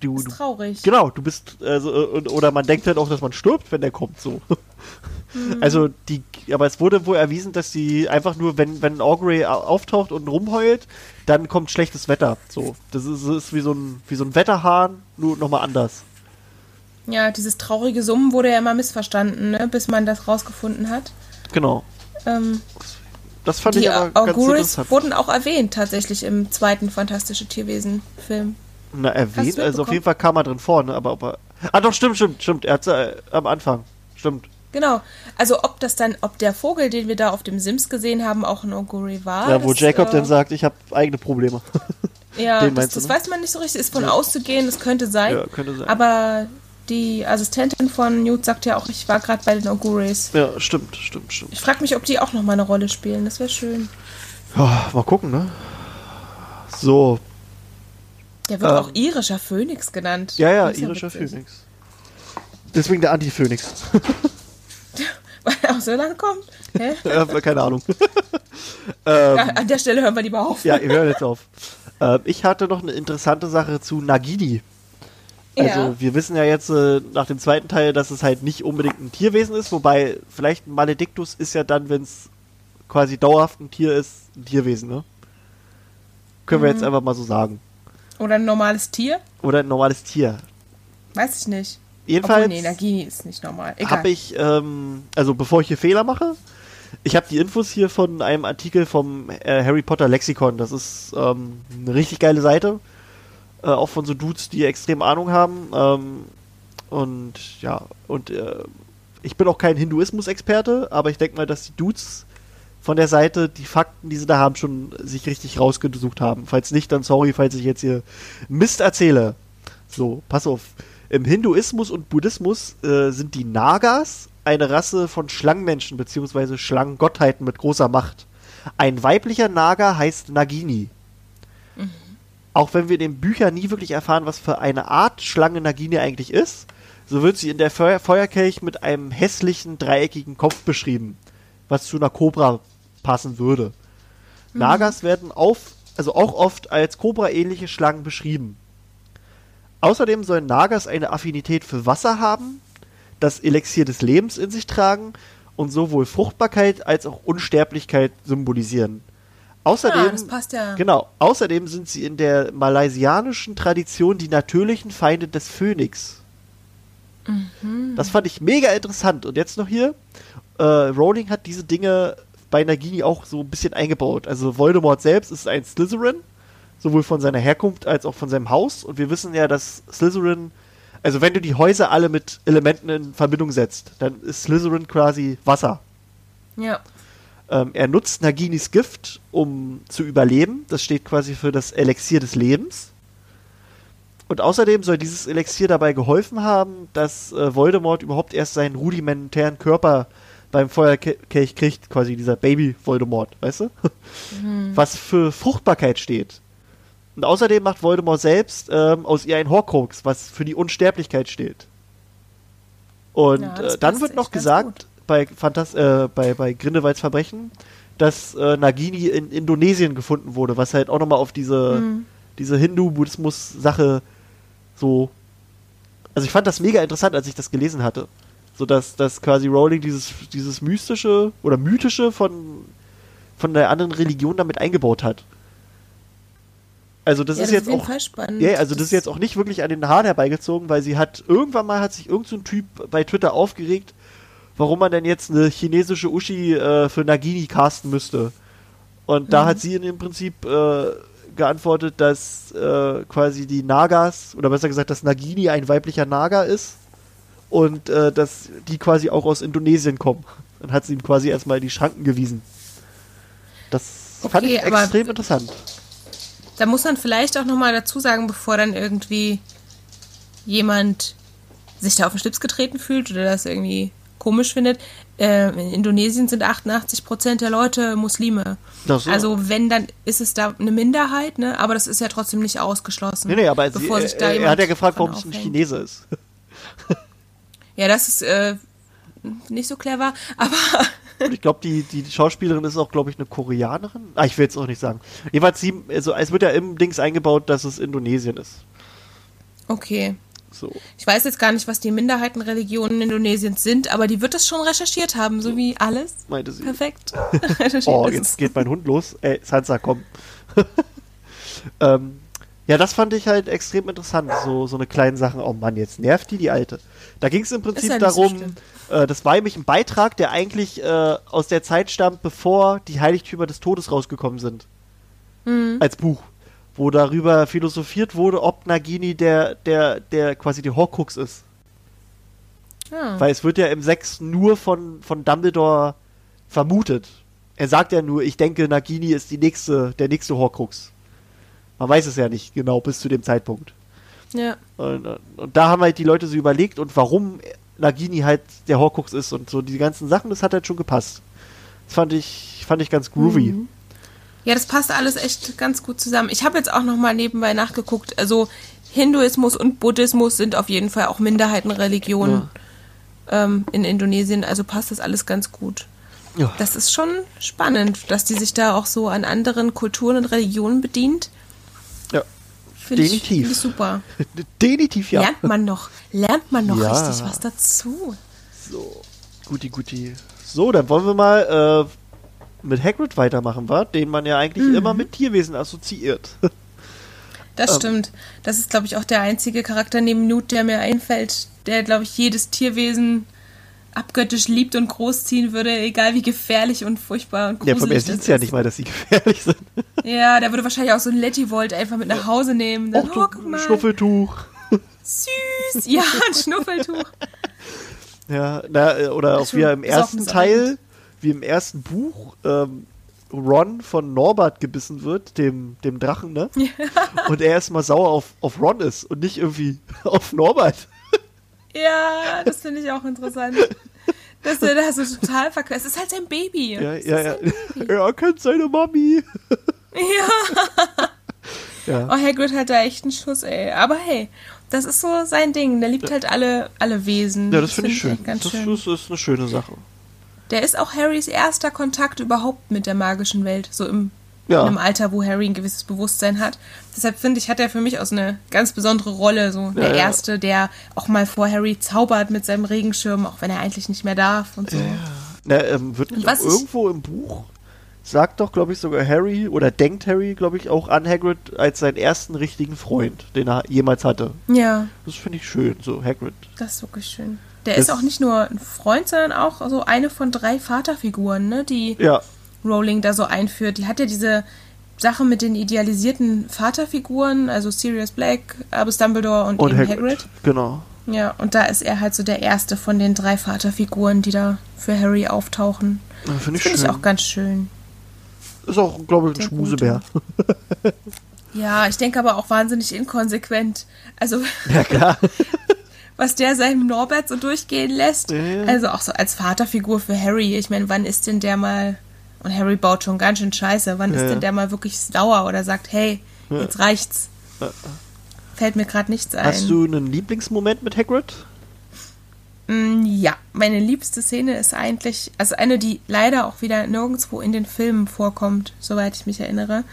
B: du,
C: ist
B: du,
C: traurig.
B: Genau, du bist, also, oder man denkt halt auch, dass man stirbt, wenn der kommt, so.
C: Mhm.
B: Also, die, aber es wurde wohl erwiesen, dass die einfach nur, wenn, wenn ein Auguray au- auftaucht und rumheult, dann kommt schlechtes Wetter, so. Das ist, ist wie so ein, wie so ein Wetterhahn, nur nochmal anders.
C: Ja, dieses traurige Summen wurde ja immer missverstanden, ne? bis man das rausgefunden hat.
B: Genau.
C: Ähm,
B: Das fand
C: die
B: ich aber ganz
C: Auguris
B: interessant.
C: wurden auch erwähnt, tatsächlich im zweiten Fantastische Tierwesen-Film.
B: Na, erwähnt, also auf jeden Fall kam er drin vor, ne, aber ob er, ah doch, stimmt, stimmt, stimmt, er hat äh, am Anfang, stimmt.
C: Genau. Also ob das dann, ob der Vogel, den wir da auf dem Sims gesehen haben, auch ein Auguri war.
B: ja, wo
C: das,
B: Jacob
C: äh,
B: dann sagt, ich habe eigene Probleme.
C: Ja, das, das
B: ne?
C: weiß man nicht so richtig. Ist von auszugehen, das könnte sein.
B: Ja, könnte sein.
C: Aber die Assistentin von Newt sagt ja auch, ich war gerade bei den Auguris.
B: ja, stimmt, stimmt, stimmt.
C: Ich frage mich, ob die auch noch mal eine Rolle spielen. Das wäre schön.
B: Ja, mal gucken, ne? So,
C: Der wird
B: Ähm.
C: auch irischer Phönix genannt.
B: ja, ja, irischer. Phönix. Deswegen der Anti-Phönix.
C: Weil er auch so lang kommt. Hä?
B: ja, keine Ahnung. ähm,
C: Ja, an der Stelle hören wir lieber auf.
B: ja, ihr hört jetzt auf. Ähm, ich hatte noch eine interessante Sache zu Nagini. Also
C: Ja.
B: wir wissen ja jetzt äh, nach dem zweiten Teil, dass es halt nicht unbedingt ein Tierwesen ist, wobei vielleicht ein Maledictus ist ja dann, wenn es quasi dauerhaft ein Tier ist, ein Tierwesen, ne? Können wir
C: Mhm.
B: jetzt einfach mal so sagen.
C: Oder ein normales Tier?
B: Oder ein normales Tier.
C: Weiß ich nicht.
B: Jedenfalls
C: Obwohl, nee, Nagini ist nicht normal. Egal.
B: habe ich, ähm, also bevor ich hier Fehler mache, ich habe die Infos hier von einem Artikel vom äh, Harry Potter Lexikon. Das ist ähm, eine richtig geile Seite. Äh, auch von so Dudes, die extrem Ahnung haben. Ähm, und ja, und äh, ich bin auch kein Hinduismus-Experte, aber ich denke mal, dass die Dudes von der Seite die Fakten, die sie da haben, schon sich richtig rausgesucht haben. Falls nicht, dann sorry, falls ich jetzt hier Mist erzähle. So, pass auf. Im Hinduismus und Buddhismus äh, sind die Nagas eine Rasse von Schlangenmenschen bzw. Schlangengottheiten mit großer Macht. Ein weiblicher Naga heißt Nagini. Auch wenn wir in den Büchern nie wirklich erfahren, was für eine Art Schlange Nagini eigentlich ist, so wird sie in der Feuer Feuerkelch mit einem hässlichen, dreieckigen Kopf beschrieben, was zu einer Kobra passen würde. Nagas werden auf, also auch oft als Kobra-ähnliche Schlangen beschrieben. Außerdem sollen Nagas eine Affinität für Wasser haben, das Elixier des Lebens in sich tragen und sowohl Fruchtbarkeit als auch Unsterblichkeit symbolisieren. Außerdem,
C: Ah, ja.
B: genau, außerdem sind sie in der malaysianischen Tradition die natürlichen Feinde des Phönix. Das fand ich mega interessant. Und jetzt noch hier, äh, Rowling hat diese Dinge bei Nagini auch so ein bisschen eingebaut. Also Voldemort selbst ist ein Slytherin, sowohl von seiner Herkunft als auch von seinem Haus. Und wir wissen ja, dass Slytherin, also wenn du die Häuser alle mit Elementen in Verbindung setzt, dann ist Slytherin quasi Wasser.
C: Ja.
B: Ähm, er nutzt Naginis Gift, um zu überleben. Das steht quasi für das Elixier des Lebens. Und außerdem soll dieses Elixier dabei geholfen haben, dass äh, Voldemort überhaupt erst seinen rudimentären Körper beim Feuerkelch kriegt, quasi dieser Baby Voldemort, weißt du? Mhm. Was für Fruchtbarkeit steht. Und außerdem macht Voldemort selbst ähm, aus ihr ein Horcrux, was für die Unsterblichkeit steht. Und ja, äh, dann wird noch gesagt, bei, Fantas äh, bei, bei Grindelwalds Verbrechen, dass äh, Nagini in Indonesien gefunden wurde, was halt auch nochmal auf diese, mhm. diese Hindu-Buddhismus-Sache so. Also ich fand das mega interessant, als ich das gelesen hatte. So dass, dass quasi Rowling dieses, dieses mystische oder mythische von, von der anderen Religion damit eingebaut hat. Also das ja, ist das jetzt ist auch. Ja, also das, das, ist jetzt auch nicht wirklich an den Haaren herbeigezogen, weil sie hat irgendwann mal hat sich irgendein so Typ bei Twitter aufgeregt, warum man denn jetzt eine chinesische Uschi äh, für Nagini casten müsste. Und mhm. da hat sie im Prinzip äh, geantwortet, dass äh, quasi die Nagas, oder besser gesagt, dass Nagini ein weiblicher Naga ist und äh, dass die quasi auch aus Indonesien kommen. Dann hat sie ihm quasi erstmal in die Schranken gewiesen. Das okay, fand ich extrem interessant.
C: Da muss man vielleicht auch nochmal dazu sagen, bevor dann irgendwie jemand sich da auf den Schlips getreten fühlt oder das irgendwie komisch findet, äh, in Indonesien sind 88 Prozent der Leute Muslime. So. Also wenn, dann ist es da eine Minderheit, ne? aber das ist ja trotzdem nicht ausgeschlossen.
B: Nee, nee, aber sie, er, er hat ja gefragt, warum es ein Chinese ist.
C: ja, das ist äh, nicht so clever, aber...
B: Und ich glaube, die, die Schauspielerin ist auch, glaube ich, eine Koreanerin. Ah, ich will jetzt auch nicht sagen. Jedenfalls, sie, also, es wird ja im Dings eingebaut, dass es Indonesien ist.
C: Okay. So. Ich weiß jetzt gar nicht, was die Minderheitenreligionen Indonesiens sind, aber die wird das schon recherchiert haben, so wie alles.
B: Meinte sie.
C: Perfekt.
B: oh, jetzt geht mein Hund los. Ey, Sansa, komm. ähm, ja, das fand ich halt extrem interessant, so, so eine kleine Sache. Oh Mann, jetzt nervt die, die Alte. Da ging es im Prinzip ja darum, so äh, das war nämlich ein Beitrag, der eigentlich äh, aus der Zeit stammt, bevor die Heiligtümer des Todes rausgekommen sind. Mhm. Als Buch wo darüber philosophiert wurde, ob Nagini der, der, der quasi die Horcrux ist. Ah. Weil es wird ja im 6 nur von, von Dumbledore vermutet. Er sagt ja nur, ich denke, Nagini ist die nächste, der nächste Horcrux. Man weiß es ja nicht genau bis zu dem Zeitpunkt.
C: Ja.
B: Und, und da haben halt die Leute so überlegt und warum Nagini halt der Horcrux ist und so die ganzen Sachen, das hat halt schon gepasst. Das fand ich, fand ich ganz groovy. Mhm.
C: Ja, das passt alles echt ganz gut zusammen. Ich habe jetzt auch noch mal nebenbei nachgeguckt. Also Hinduismus und Buddhismus sind auf jeden Fall auch Minderheitenreligionen ja. ähm, in Indonesien. Also passt das alles ganz gut. Ja. Das ist schon spannend, dass die sich da auch so an anderen Kulturen und Religionen bedient.
B: Find Definitiv.
C: Ich, ich super.
B: Definitiv, ja.
C: Lernt man noch, lernt man noch ja. richtig was dazu.
B: So, guti, guti. So, dann wollen wir mal äh, mit Hagrid weitermachen war, den man ja eigentlich mhm. immer mit Tierwesen assoziiert.
C: Das ähm. stimmt. Das ist, glaube ich, auch der einzige Charakter neben Newt, der mir einfällt, der, glaube ich, jedes Tierwesen abgöttisch liebt und großziehen würde, egal wie gefährlich und furchtbar und gruselig
B: Ja, von mir sieht es ja nicht mal, dass sie gefährlich sind.
C: Ja, der würde wahrscheinlich auch so ein Letty-Volt einfach mit nach Hause nehmen.
B: Dann, Och, oh, Schnuffeltuch.
C: Süß, ja, ein Schnuffeltuch.
B: Ja, na, oder auch wie im ersten Teil wie im ersten Buch ähm, Ron von Norbert gebissen wird, dem, dem Drachen, ne? Ja. Und er erstmal sauer auf, auf Ron ist und nicht irgendwie auf Norbert.
C: Ja, das finde ich auch interessant. Dass er da so total verkürzt. Es ist halt sein Baby.
B: Ja, ja, ja. Baby. Er kennt seine Mami.
C: Ja. ja. Oh, Hagrid hat da echt einen Schuss, ey. Aber hey, das ist so sein Ding. Der liebt halt alle, alle Wesen.
B: Ja, das, das finde ich schön. Ganz das, schön. Das ist eine schöne Sache
C: der ist auch Harrys erster Kontakt überhaupt mit der magischen Welt, so im ja. in einem Alter, wo Harry ein gewisses Bewusstsein hat. Deshalb finde ich, hat er für mich aus eine ganz besondere Rolle, so der ja, Erste, der auch mal vor Harry zaubert mit seinem Regenschirm, auch wenn er eigentlich nicht mehr darf und so. Ja.
B: Na, ähm, wird nicht auch irgendwo im Buch sagt doch, glaube ich, sogar Harry oder denkt Harry, glaube ich, auch an Hagrid als seinen ersten richtigen Freund, den er jemals hatte.
C: Ja.
B: Das finde ich schön, so Hagrid.
C: Das ist wirklich schön. Der ist auch nicht nur ein Freund, sondern auch so eine von drei Vaterfiguren, ne, die
B: ja.
C: Rowling da so einführt. Die hat ja diese Sache mit den idealisierten Vaterfiguren, also Sirius Black, Albus Dumbledore und, und Hagrid. Hagrid.
B: Genau.
C: Ja, und da ist er halt so der erste von den drei Vaterfiguren, die da für Harry auftauchen.
B: Ja, Finde ich
C: Finde ich auch ganz schön.
B: Ist auch, glaube ich, ein Schmusebär.
C: Ja, ich denke aber auch wahnsinnig inkonsequent. Also,
B: Ja, klar.
C: was der seinem Norbert so durchgehen lässt.
B: Ja.
C: Also auch so als Vaterfigur für Harry. Ich meine, wann ist denn der mal. Und Harry baut schon ganz schön scheiße. Wann
B: Ja,
C: ist denn der mal wirklich sauer oder sagt, hey, jetzt reicht's? Fällt mir gerade nichts ein.
B: Hast du einen Lieblingsmoment mit Hagrid?
C: Mm, Ja, meine liebste Szene ist eigentlich, also eine, die leider auch wieder nirgendwo in den Filmen vorkommt, soweit ich mich erinnere.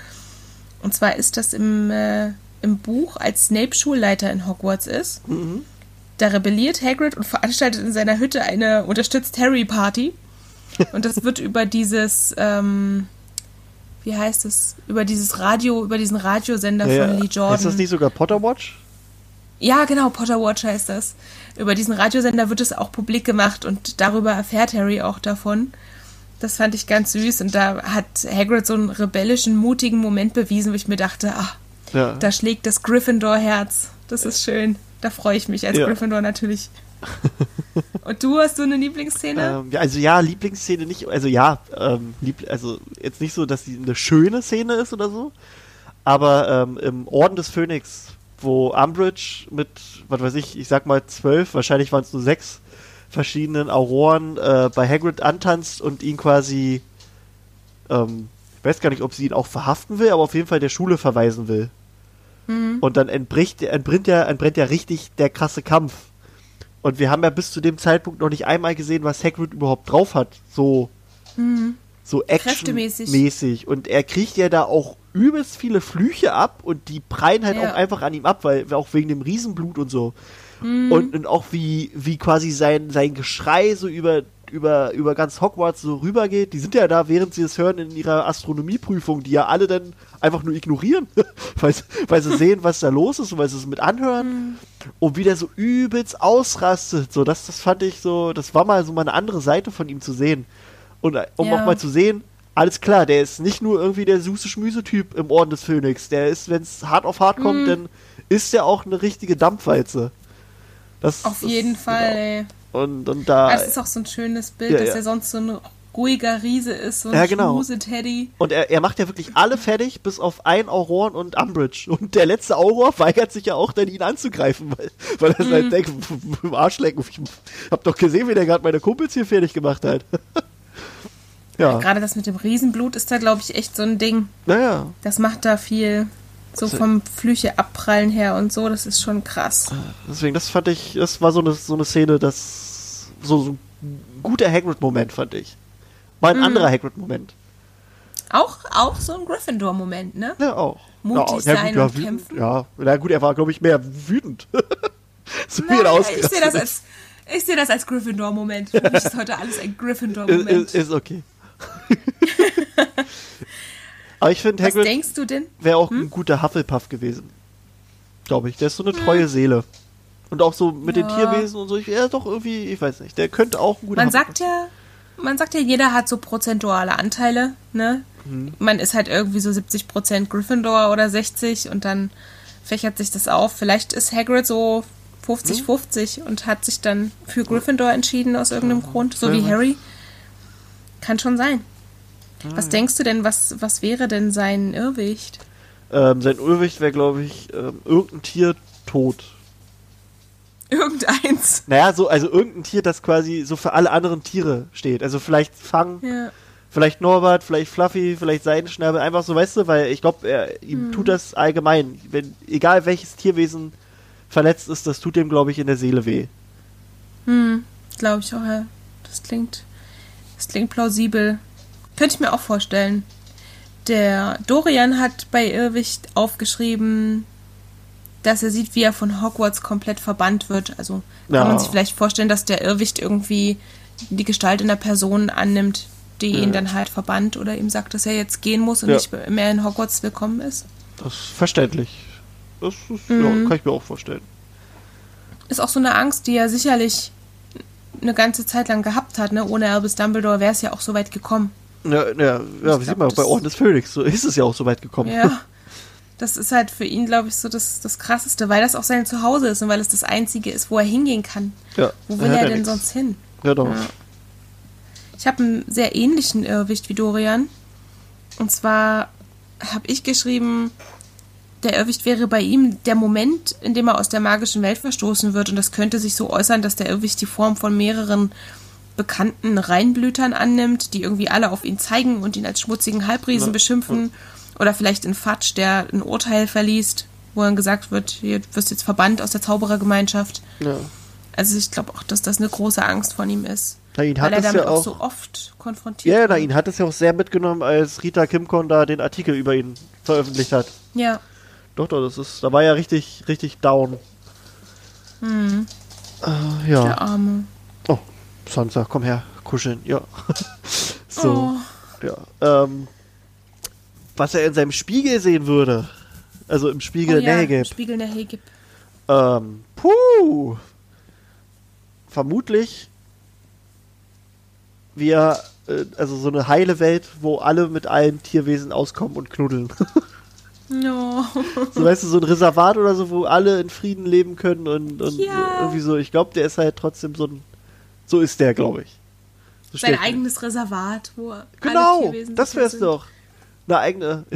C: Und zwar ist das im, äh, im Buch, als Snape Schulleiter in Hogwarts ist. Da rebelliert Hagrid und veranstaltet in seiner Hütte eine unterstützt Harry Party. Und das wird über dieses, ähm, wie heißt es, über dieses Radio, über diesen Radiosender von Lee Jordan.
B: Ist das nicht sogar Potterwatch?
C: Ja, genau, Potter Watch heißt das. Über diesen Radiosender wird es auch publik gemacht und darüber erfährt Harry auch davon. Das fand ich ganz süß und da hat Hagrid so einen rebellischen, mutigen Moment bewiesen, wo ich mir dachte, ach,
B: Ja.
C: da schlägt das Gryffindor-Herz. Das ist schön. Da freue ich mich als
B: Ja.
C: Gryffindor natürlich. und du hast du eine Lieblingsszene?
B: Ähm, ja, also ja, Lieblingsszene nicht, also ja, ähm, lieb, also jetzt nicht so, dass sie eine schöne Szene ist oder so, aber ähm, im Orden des Phönix, wo Umbridge mit, was weiß ich, ich sag mal zwölf, wahrscheinlich waren es nur sechs verschiedenen Auroren äh, bei Hagrid antanzt und ihn quasi, ähm, ich weiß gar nicht, ob sie ihn auch verhaften will, aber auf jeden Fall der Schule verweisen will. Und dann entbricht, entbrennt ja, entbrennt ja richtig der krasse Kampf. Und wir haben ja bis zu dem Zeitpunkt noch nicht einmal gesehen, was Hagrid überhaupt drauf hat. So, so
C: Kräftemäßig.
B: actionmäßig. Und er kriegt ja da auch übelst viele Flüche ab und die prallen halt
C: Ja.
B: auch einfach an ihm ab, weil auch wegen dem Riesenblut und so. Und, und auch wie, wie quasi sein, sein Geschrei so über, über, über ganz Hogwarts so rübergeht. Die sind ja da, während sie es hören, in ihrer Astronomieprüfung, die ja alle dann einfach nur ignorieren, weil, sie- weil sie sehen, was da los ist und weil sie es mit anhören. Und wie der so übelst ausrastet. So, das, das fand ich so, das war mal so mal eine andere Seite von ihm zu sehen. Und um
C: Ja.
B: auch mal zu sehen, alles klar, der ist nicht nur irgendwie der süße Schmüse-Typ im Orden des Phönix. Der ist, wenn es hart auf hart
C: Mhm.
B: kommt, dann ist der auch eine richtige Dampfwalze. Das,
C: Auf
B: das-
C: jeden Fall,
B: genau.
C: ey.
B: Und, und da.
C: Das ist auch so ein schönes Bild,
B: Ja,
C: dass
B: ja.
C: er sonst so ein ruhiger Riese ist, so ein
B: Ja, genau.
C: Schmuse-Teddy.
B: Und er, er macht ja wirklich alle fertig, bis auf ein Auroren und Umbridge. Und der letzte Auror weigert sich ja auch dann, ihn anzugreifen, weil, weil er
C: Mhm.
B: halt denkt, im Arschlecken, ich hab doch gesehen, wie der gerade meine Kumpels hier fertig gemacht hat. ja,
C: Gerade das mit dem Riesenblut ist da, glaube ich, echt so ein Ding.
B: naja.
C: Das macht da viel. So
B: Also-
C: vom Flüche abprallen her und so, das ist schon krass.
B: Deswegen, das fand ich, das war so eine, so eine Szene, das, so, so ein guter Hagrid-Moment, fand ich.
C: Mhm.
B: ein anderer Hagrid-Moment.
C: Auch, auch so ein Gryffindor-Moment, ne?
B: Ja, auch.
C: Mutig
B: ja,
C: sein
B: ja,
C: und
B: wütend,
C: kämpfen.
B: Ja, na gut, er war, glaube ich, mehr wütend. so
C: Naja, ich sehe das als, ich sehe das als Gryffindor-Moment. Für mich ist heute alles ein Gryffindor-Moment.
B: ist, ist okay. Aber ich finde, Hagrid
C: denkst du denn?
B: wäre auch
C: Hm?
B: ein guter Hufflepuff gewesen. Glaube ich. Der ist so eine treue Seele. Und auch so mit den
C: Ja.
B: Tierwesen und so. Ich, ja, doch irgendwie, ich weiß nicht. Der könnte auch ein guter
C: Man
B: Hufflepuff
C: sagt ja, man sagt ja, jeder hat so prozentuale Anteile, ne?
B: Mhm.
C: Man ist halt irgendwie so 70% Gryffindor oder 60 und dann fächert sich das auf. Vielleicht ist Hagrid so 50-50 und hat sich dann für Gryffindor entschieden aus irgendeinem Grund, so wie. Harry. Kann schon sein.
B: Ah,
C: Was denkst du denn, was, was wäre denn sein Irrwicht?
B: Ähm, sein Urwicht wäre, glaube ich, ähm, irgendein Tier tot.
C: Irgendeins.
B: Naja, so, also irgendein Tier, das quasi so für alle anderen Tiere steht. Also vielleicht Fang,
C: Ja.
B: vielleicht Norbert, vielleicht Fluffy, vielleicht Seidenschnabel, einfach so, weißt du, weil ich glaube, er ihm tut das allgemein. Wenn, egal welches Tierwesen verletzt ist, das tut dem, glaube ich, in der Seele weh.
C: Hm, glaube ich auch, ja. Das klingt, das klingt plausibel. Könnte ich mir auch vorstellen. Der Dorian hat bei Irrwicht aufgeschrieben, dass er sieht, wie er von Hogwarts komplett verbannt wird. Also kann
B: Ja.
C: man sich vielleicht vorstellen, dass der Irrwicht irgendwie die Gestalt einer Person annimmt, die ihn dann halt verbannt oder ihm sagt, dass er jetzt gehen muss und
B: Ja.
C: nicht mehr in Hogwarts willkommen ist.
B: Das ist verständlich. Das ist,
C: Mhm.
B: ja, kann ich mir auch vorstellen.
C: Ist auch so eine Angst, die er sicherlich eine ganze Zeit lang gehabt hat. Ne? Ohne Albus Dumbledore wäre es ja auch so weit gekommen.
B: Ja, ja, ja sieht man, bei
C: das-
B: Orden des Phönix, so ist es ja auch so weit gekommen.
C: Ja. Das ist halt für ihn, glaube ich, so das, das Krasseste, weil das auch sein Zuhause ist und weil es das Einzige ist, wo er hingehen kann.
B: Ja,
C: Wo
B: er
C: will er
B: ja
C: denn
B: nix.
C: sonst hin?
B: Genau.
C: Ja. Ich habe einen sehr ähnlichen Irrwicht wie Dorian. Und zwar habe ich geschrieben, der Irrwicht wäre bei ihm der Moment, in dem er aus der magischen Welt verstoßen wird. Und das könnte sich so äußern, dass der Irrwicht die Form von mehreren bekannten Reinblütern annimmt, die irgendwie alle auf ihn zeigen und ihn als schmutzigen Halbriesen
B: Ja.
C: beschimpfen. Oder vielleicht in Fatsch, der ein Urteil verliest, wo dann gesagt wird, hier, du wirst jetzt verbannt aus der Zauberergemeinschaft.
B: Ja.
C: Also ich glaube auch, dass das eine große Angst von ihm ist.
B: Na, ihn
C: Weil
B: hat
C: er
B: es
C: damit
B: ja
C: auch
B: auch.
C: so oft konfrontiert
B: ja, na,
C: wird.
B: ihn hat es ja auch sehr mitgenommen, als Rita Kimcon da den Artikel über ihn veröffentlicht hat.
C: Ja.
B: Doch, doch, das ist, da war ja richtig, richtig down.
C: Hm,
B: Äh, ja.
C: der Arme.
B: Sansa, komm her, kuscheln, ja. so,
C: Oh.
B: ja. Ähm, was er in seinem Spiegel sehen würde. Also im Spiegel
C: oh, ja,
B: Nahegib.
C: Spiegel in der Hegib.
B: Ähm, puh. Vermutlich wir, äh, also so eine heile Welt, wo alle mit allen Tierwesen auskommen und knuddeln.
C: No.
B: so weißt du, so ein Reservat oder so, wo alle in Frieden leben können und, und
C: Ja.
B: irgendwie so. Ich glaube, der ist halt trotzdem so ein, so ist der, glaube ich. So
C: Sein eigenes Reservat, wo
B: Genau,
C: Tierwesen
B: das wär's
C: sind.
B: doch. Eine eigene.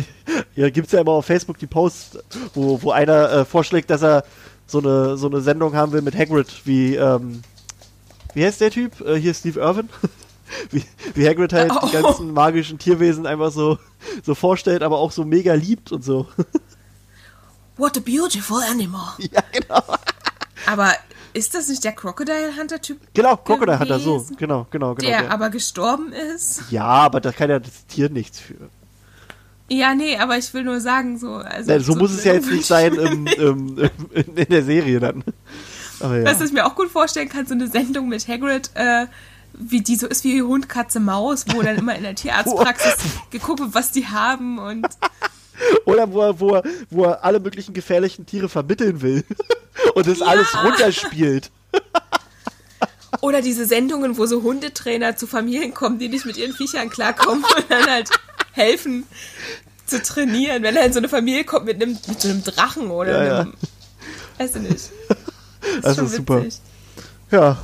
B: Ja, gibt's ja immer auf Facebook die Posts, wo, wo einer äh, vorschlägt, dass er so eine, so eine Sendung haben will mit Hagrid, wie, ähm, wie heißt der Typ? Äh, hier Steve Irwin. wie, wie Hagrid halt die
C: Oh.
B: ganzen magischen Tierwesen einfach so, so vorstellt, aber auch so mega liebt und so.
C: What a beautiful animal.
B: ja, genau.
C: Aber ist das nicht der Crocodile Hunter Typ,
B: Genau, Crocodile hat er so. Genau, genau, genau.
C: der
B: der.
C: aber gestorben ist?
B: Ja, aber da kann ja das Tier nichts für.
C: Ja, nee, aber ich will nur sagen, so. Also
B: Nein, so muss es ja jetzt nicht sein im, im, im, in, der Serie dann. Aber ja.
C: Was ich mir auch gut vorstellen kann, so eine Sendung mit Hagrid, äh, wie die so ist wie Hund, Katze, Maus, wo dann immer in der Tierarztpraxis geguckt wird, was die haben und
B: Oder wo er, wo, er, wo er alle möglichen gefährlichen Tiere vermitteln will. Und das alles runterspielt.
C: oder diese Sendungen, wo so Hundetrainer zu Familien kommen, die nicht mit ihren Viechern klarkommen und dann halt helfen zu trainieren, wenn er in so eine Familie kommt mit einem mit so einem Drachen oder
B: Ja, ja.
C: einem weiß ich nicht. Das
B: Das ist super. Ja.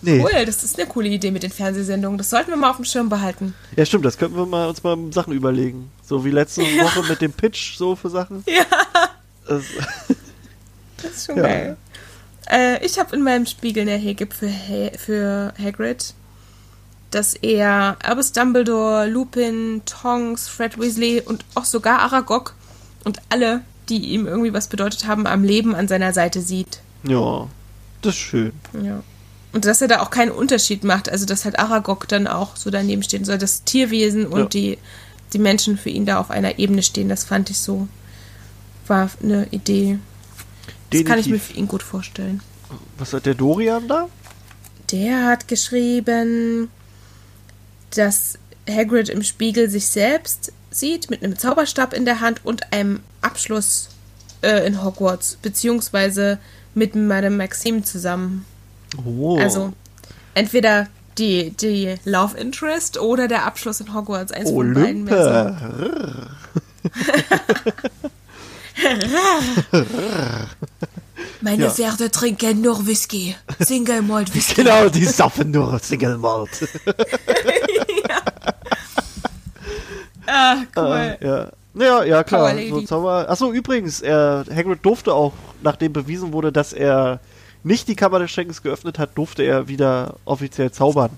B: Nee.
C: Cool, das ist eine coole Idee mit den Fernsehsendungen. Das sollten wir mal auf dem Schirm behalten.
B: Ja, stimmt, das könnten wir mal, uns mal Sachen überlegen. So wie letzte Woche mit dem Pitch, so für Sachen.
C: Ja.
B: Das,
C: Das ist schon
B: Ja.
C: geil. Äh, ich habe in meinem Spiegel eine Hegib für, ha für Hagrid, dass er Albus Dumbledore, Lupin, Tonks, Fred Weasley und auch sogar Aragog und alle, die ihm irgendwie was bedeutet haben, am Leben an seiner Seite sieht.
B: ja, das ist schön.
C: Ja. Und dass er da auch keinen Unterschied macht, also dass halt Aragog dann auch so daneben stehen soll, das Tierwesen und
B: Ja.
C: die, die Menschen für ihn da auf einer Ebene stehen, das fand ich so, war eine Idee. Das kann ich mir für ihn gut vorstellen.
B: Was hat der Dorian da?
C: Der hat geschrieben, dass Hagrid im Spiegel sich selbst sieht mit einem Zauberstab in der Hand und einem Abschluss äh, in Hogwarts, beziehungsweise mit Madame Maxime zusammen.
B: Oh.
C: Also entweder die, die Love Interest oder der Abschluss in Hogwarts. Eins von beiden. Meine
B: Ja.
C: Pferde trinken nur Whisky. Single Malt Whisky.
B: Genau, die saffen nur Single Malt.
C: Ah, cool.
B: Äh, ja. Ja, ja, klar. So Zauber. Achso, übrigens, er, Hagrid durfte auch, nachdem bewiesen wurde, dass er nicht die Kammer des Schreckens geöffnet hat, durfte er wieder offiziell zaubern.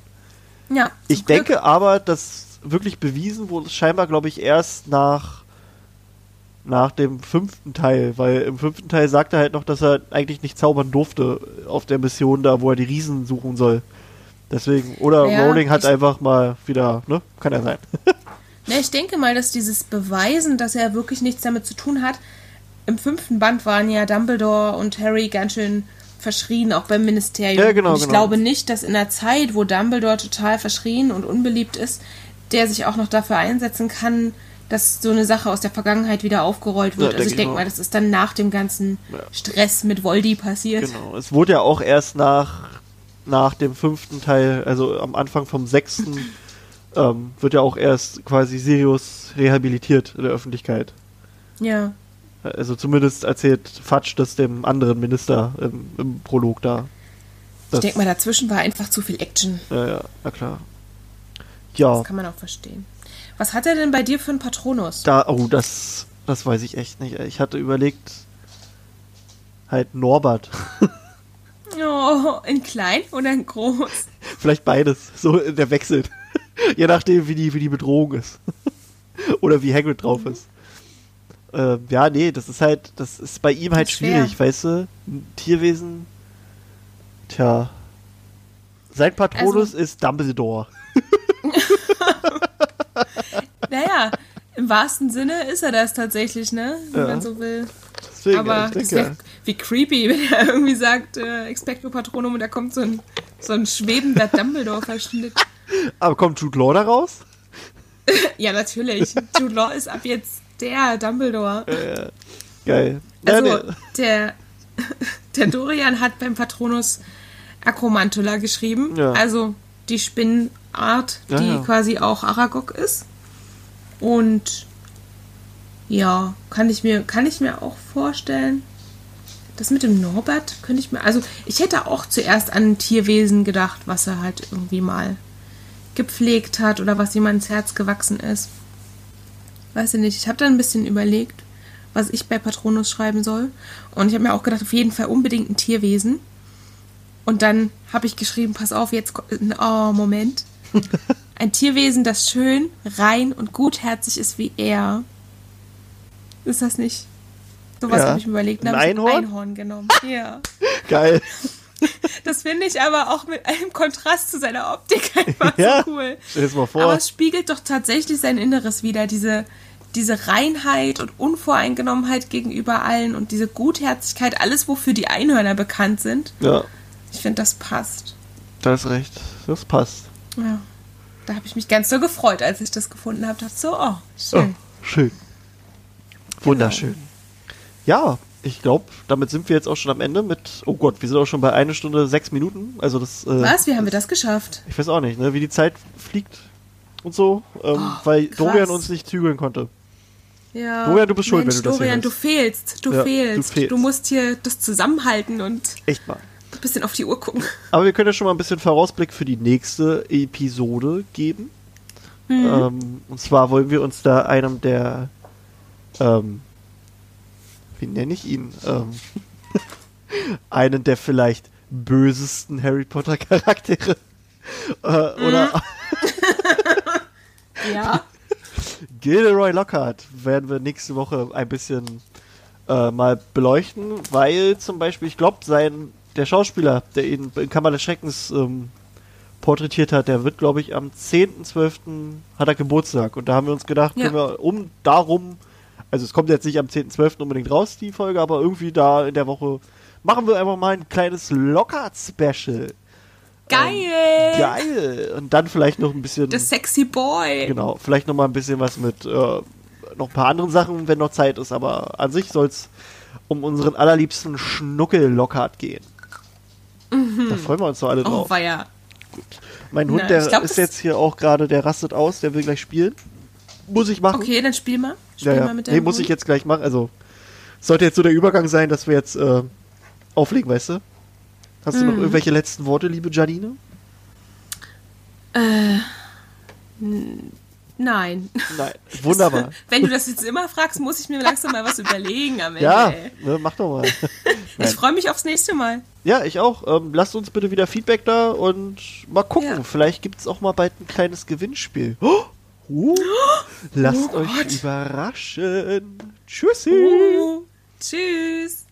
C: Ja,
B: Ich
C: Glück.
B: denke aber, dass wirklich bewiesen wurde, scheinbar, glaube ich, erst nach, nach dem fünften Teil, weil im fünften Teil sagt er halt noch, dass er eigentlich nicht zaubern durfte auf der Mission da, wo er die Riesen suchen soll. Deswegen, oder
C: Ja,
B: Rowling hat einfach mal wieder, ne? Kann ja sein.
C: Ne, ich denke mal, dass dieses Beweisen, dass er wirklich nichts damit zu tun hat, im fünften Band waren ja Dumbledore und Harry ganz schön verschrien, auch beim Ministerium.
B: Ja, genau,
C: und ich
B: genau.
C: glaube nicht, dass in der Zeit, wo Dumbledore total verschrien und unbeliebt ist, der sich auch noch dafür einsetzen kann, dass so eine Sache aus der Vergangenheit wieder aufgerollt wird.
B: Ja,
C: also
B: denke
C: ich denke mal, das ist dann nach dem ganzen
B: Ja.
C: Stress mit Voldy passiert.
B: Genau. Es wurde ja auch erst nach, nach dem fünften Teil, also am Anfang vom sechsten, ähm, wird ja auch erst quasi Sirius rehabilitiert in der Öffentlichkeit.
C: Ja.
B: Also zumindest erzählt Fatsch das dem anderen Minister im, im Prolog da.
C: Ich denke mal, dazwischen war einfach zu viel Action.
B: Ja, ja, na klar. Ja,
C: Das kann man auch verstehen. Was hat er denn bei dir für einen Patronus?
B: da, oh, das, das weiß ich echt nicht. Ich hatte überlegt, halt Norbert.
C: Oh, in klein oder in groß?
B: Vielleicht beides. So, der wechselt. Je nachdem, wie die, wie die Bedrohung ist. Oder wie Hagrid drauf ist. Ähm, ja, nee, das ist halt, das ist bei ihm halt
C: schwer.
B: schwierig, weißt du? Ein Tierwesen. Tja. Sein Patronus
C: Also-
B: ist Dumbledore.
C: Naja, im wahrsten Sinne ist er das tatsächlich, ne? Wenn
B: Ja.
C: man so will.
B: Deswegen,
C: Aber
B: ich denke,
C: wie creepy, wenn er irgendwie sagt, äh, Expecto Patronum und da kommt so ein, so ein schwebender Dumbledore-Verschnitt.
B: aber kommt Jude Law da raus?
C: Ja, natürlich. Jude Law ist ab jetzt der Dumbledore.
B: Geil. Ja,
C: Also,
B: nee.
C: der, der Dorian hat beim Patronus Akromantula geschrieben.
B: Ja.
C: Also die Spinnenart,
B: Ja,
C: die
B: ja.
C: quasi auch Aragog ist. Und ja, kann ich mir, kann ich mir auch vorstellen. Das mit dem Norbert könnte ich mir. Also, ich hätte auch zuerst an ein Tierwesen gedacht, was er halt irgendwie mal gepflegt hat oder was ihm ans Herz gewachsen ist. Weiß ich nicht. Ich habe dann ein bisschen überlegt, was ich bei Patronus schreiben soll. Und ich habe mir auch gedacht, auf jeden Fall unbedingt ein Tierwesen. Und dann habe ich geschrieben, pass auf, jetzt, oh, Moment. Ein Tierwesen, das schön, rein und gutherzig ist wie er. Ist das nicht? Sowas
B: Ja.
C: habe ich mir überlegt. Dann
B: Ein Einhorn?
C: Einhorn genommen. Ja.
B: Geil.
C: Das finde ich aber auch mit einem Kontrast zu seiner Optik einfach
B: Ja.
C: so cool.
B: Stell mal vor.
C: Aber es spiegelt doch tatsächlich sein Inneres wieder, diese, diese Reinheit und Unvoreingenommenheit gegenüber allen und diese Gutherzigkeit, alles, wofür die Einhörner bekannt sind.
B: ja,
C: Ich finde, das passt.
B: da ist recht. Das passt.
C: Ja. Da habe ich mich ganz so gefreut, als ich das gefunden habe. Dachte so, oh,
B: Oh,
C: schön.
B: schön. Wunderschön. Ja, ich glaube, damit sind wir jetzt auch schon am Ende mit. Oh Gott, wir sind auch schon bei einer Stunde sechs Minuten. Also das. Äh,
C: Was? Wie haben wir das geschafft?
B: Ich weiß auch nicht, ne, wie die Zeit fliegt und so, ähm,
C: Oh,
B: weil
C: krass.
B: Dorian uns nicht zügeln konnte.
C: Ja.
B: Dorian, du bist schuld,
C: Mensch,
B: wenn du das
C: Dorian, du fehlst. Du
B: Ja, du
C: fehlst.
B: fehlst.
C: Du musst hier das zusammenhalten und
B: Echt mal.
C: Ein bisschen auf die Uhr gucken.
B: Aber wir können ja schon mal ein bisschen Vorausblick für die nächste Episode geben.
C: Mhm.
B: Ähm, und zwar wollen wir uns da einem der, ähm, wie nenne ich ihn? Ähm, einen der vielleicht bösesten Harry Potter Charaktere. Äh, Oder
C: Ja.
B: Gilderoy Lockhart werden wir nächste Woche ein bisschen äh, mal beleuchten, weil zum Beispiel, ich glaube, sein der Schauspieler, der ihn in Kammer des Schreckens ähm, porträtiert hat, der wird, glaube ich, am 10.12. hat er Geburtstag. Und da haben wir uns gedacht,
C: Ja.
B: können wir um darum, also es kommt jetzt nicht am 10.12. unbedingt raus, die Folge, aber irgendwie da in der Woche machen wir einfach mal ein kleines Lockhart-Special.
C: Geil.
B: Geil! Und dann vielleicht noch ein bisschen.
C: The sexy boy.
B: Genau, vielleicht noch mal ein bisschen was mit äh, noch ein paar anderen Sachen, wenn noch Zeit ist, aber an sich soll es um unseren allerliebsten Schnuckel Lockhart gehen. Da freuen wir uns doch alle
C: Oh,
B: drauf.
C: weia.
B: mein Hund,
C: na,
B: der
C: ich glaub,
B: ist jetzt hier auch gerade, der rastet aus, der will gleich spielen. Muss ich machen.
C: Okay, dann spiel mal. Spiel
B: ja, ja.
C: mal mit
B: Nee,
C: deinem
B: muss ich
C: Hund.
B: jetzt gleich machen. Also, sollte jetzt so der Übergang sein, dass wir jetzt äh, auflegen, weißt du? Hast du noch
C: Mhm.
B: irgendwelche letzten Worte, liebe Janine?
C: Nein.
B: Nein. Wunderbar.
C: Wenn du das jetzt immer fragst, muss ich mir langsam mal was überlegen am Ende.
B: Ja, ne, mach doch mal.
C: Ich freue mich aufs nächste Mal.
B: Ja, ich auch. Ähm, lasst uns bitte wieder Feedback da und mal gucken.
C: Ja.
B: Vielleicht gibt es auch mal bald ein kleines Gewinnspiel. Oh, uh, lasst
C: Oh
B: euch überraschen. Tschüssi.
C: Uh, tschüss.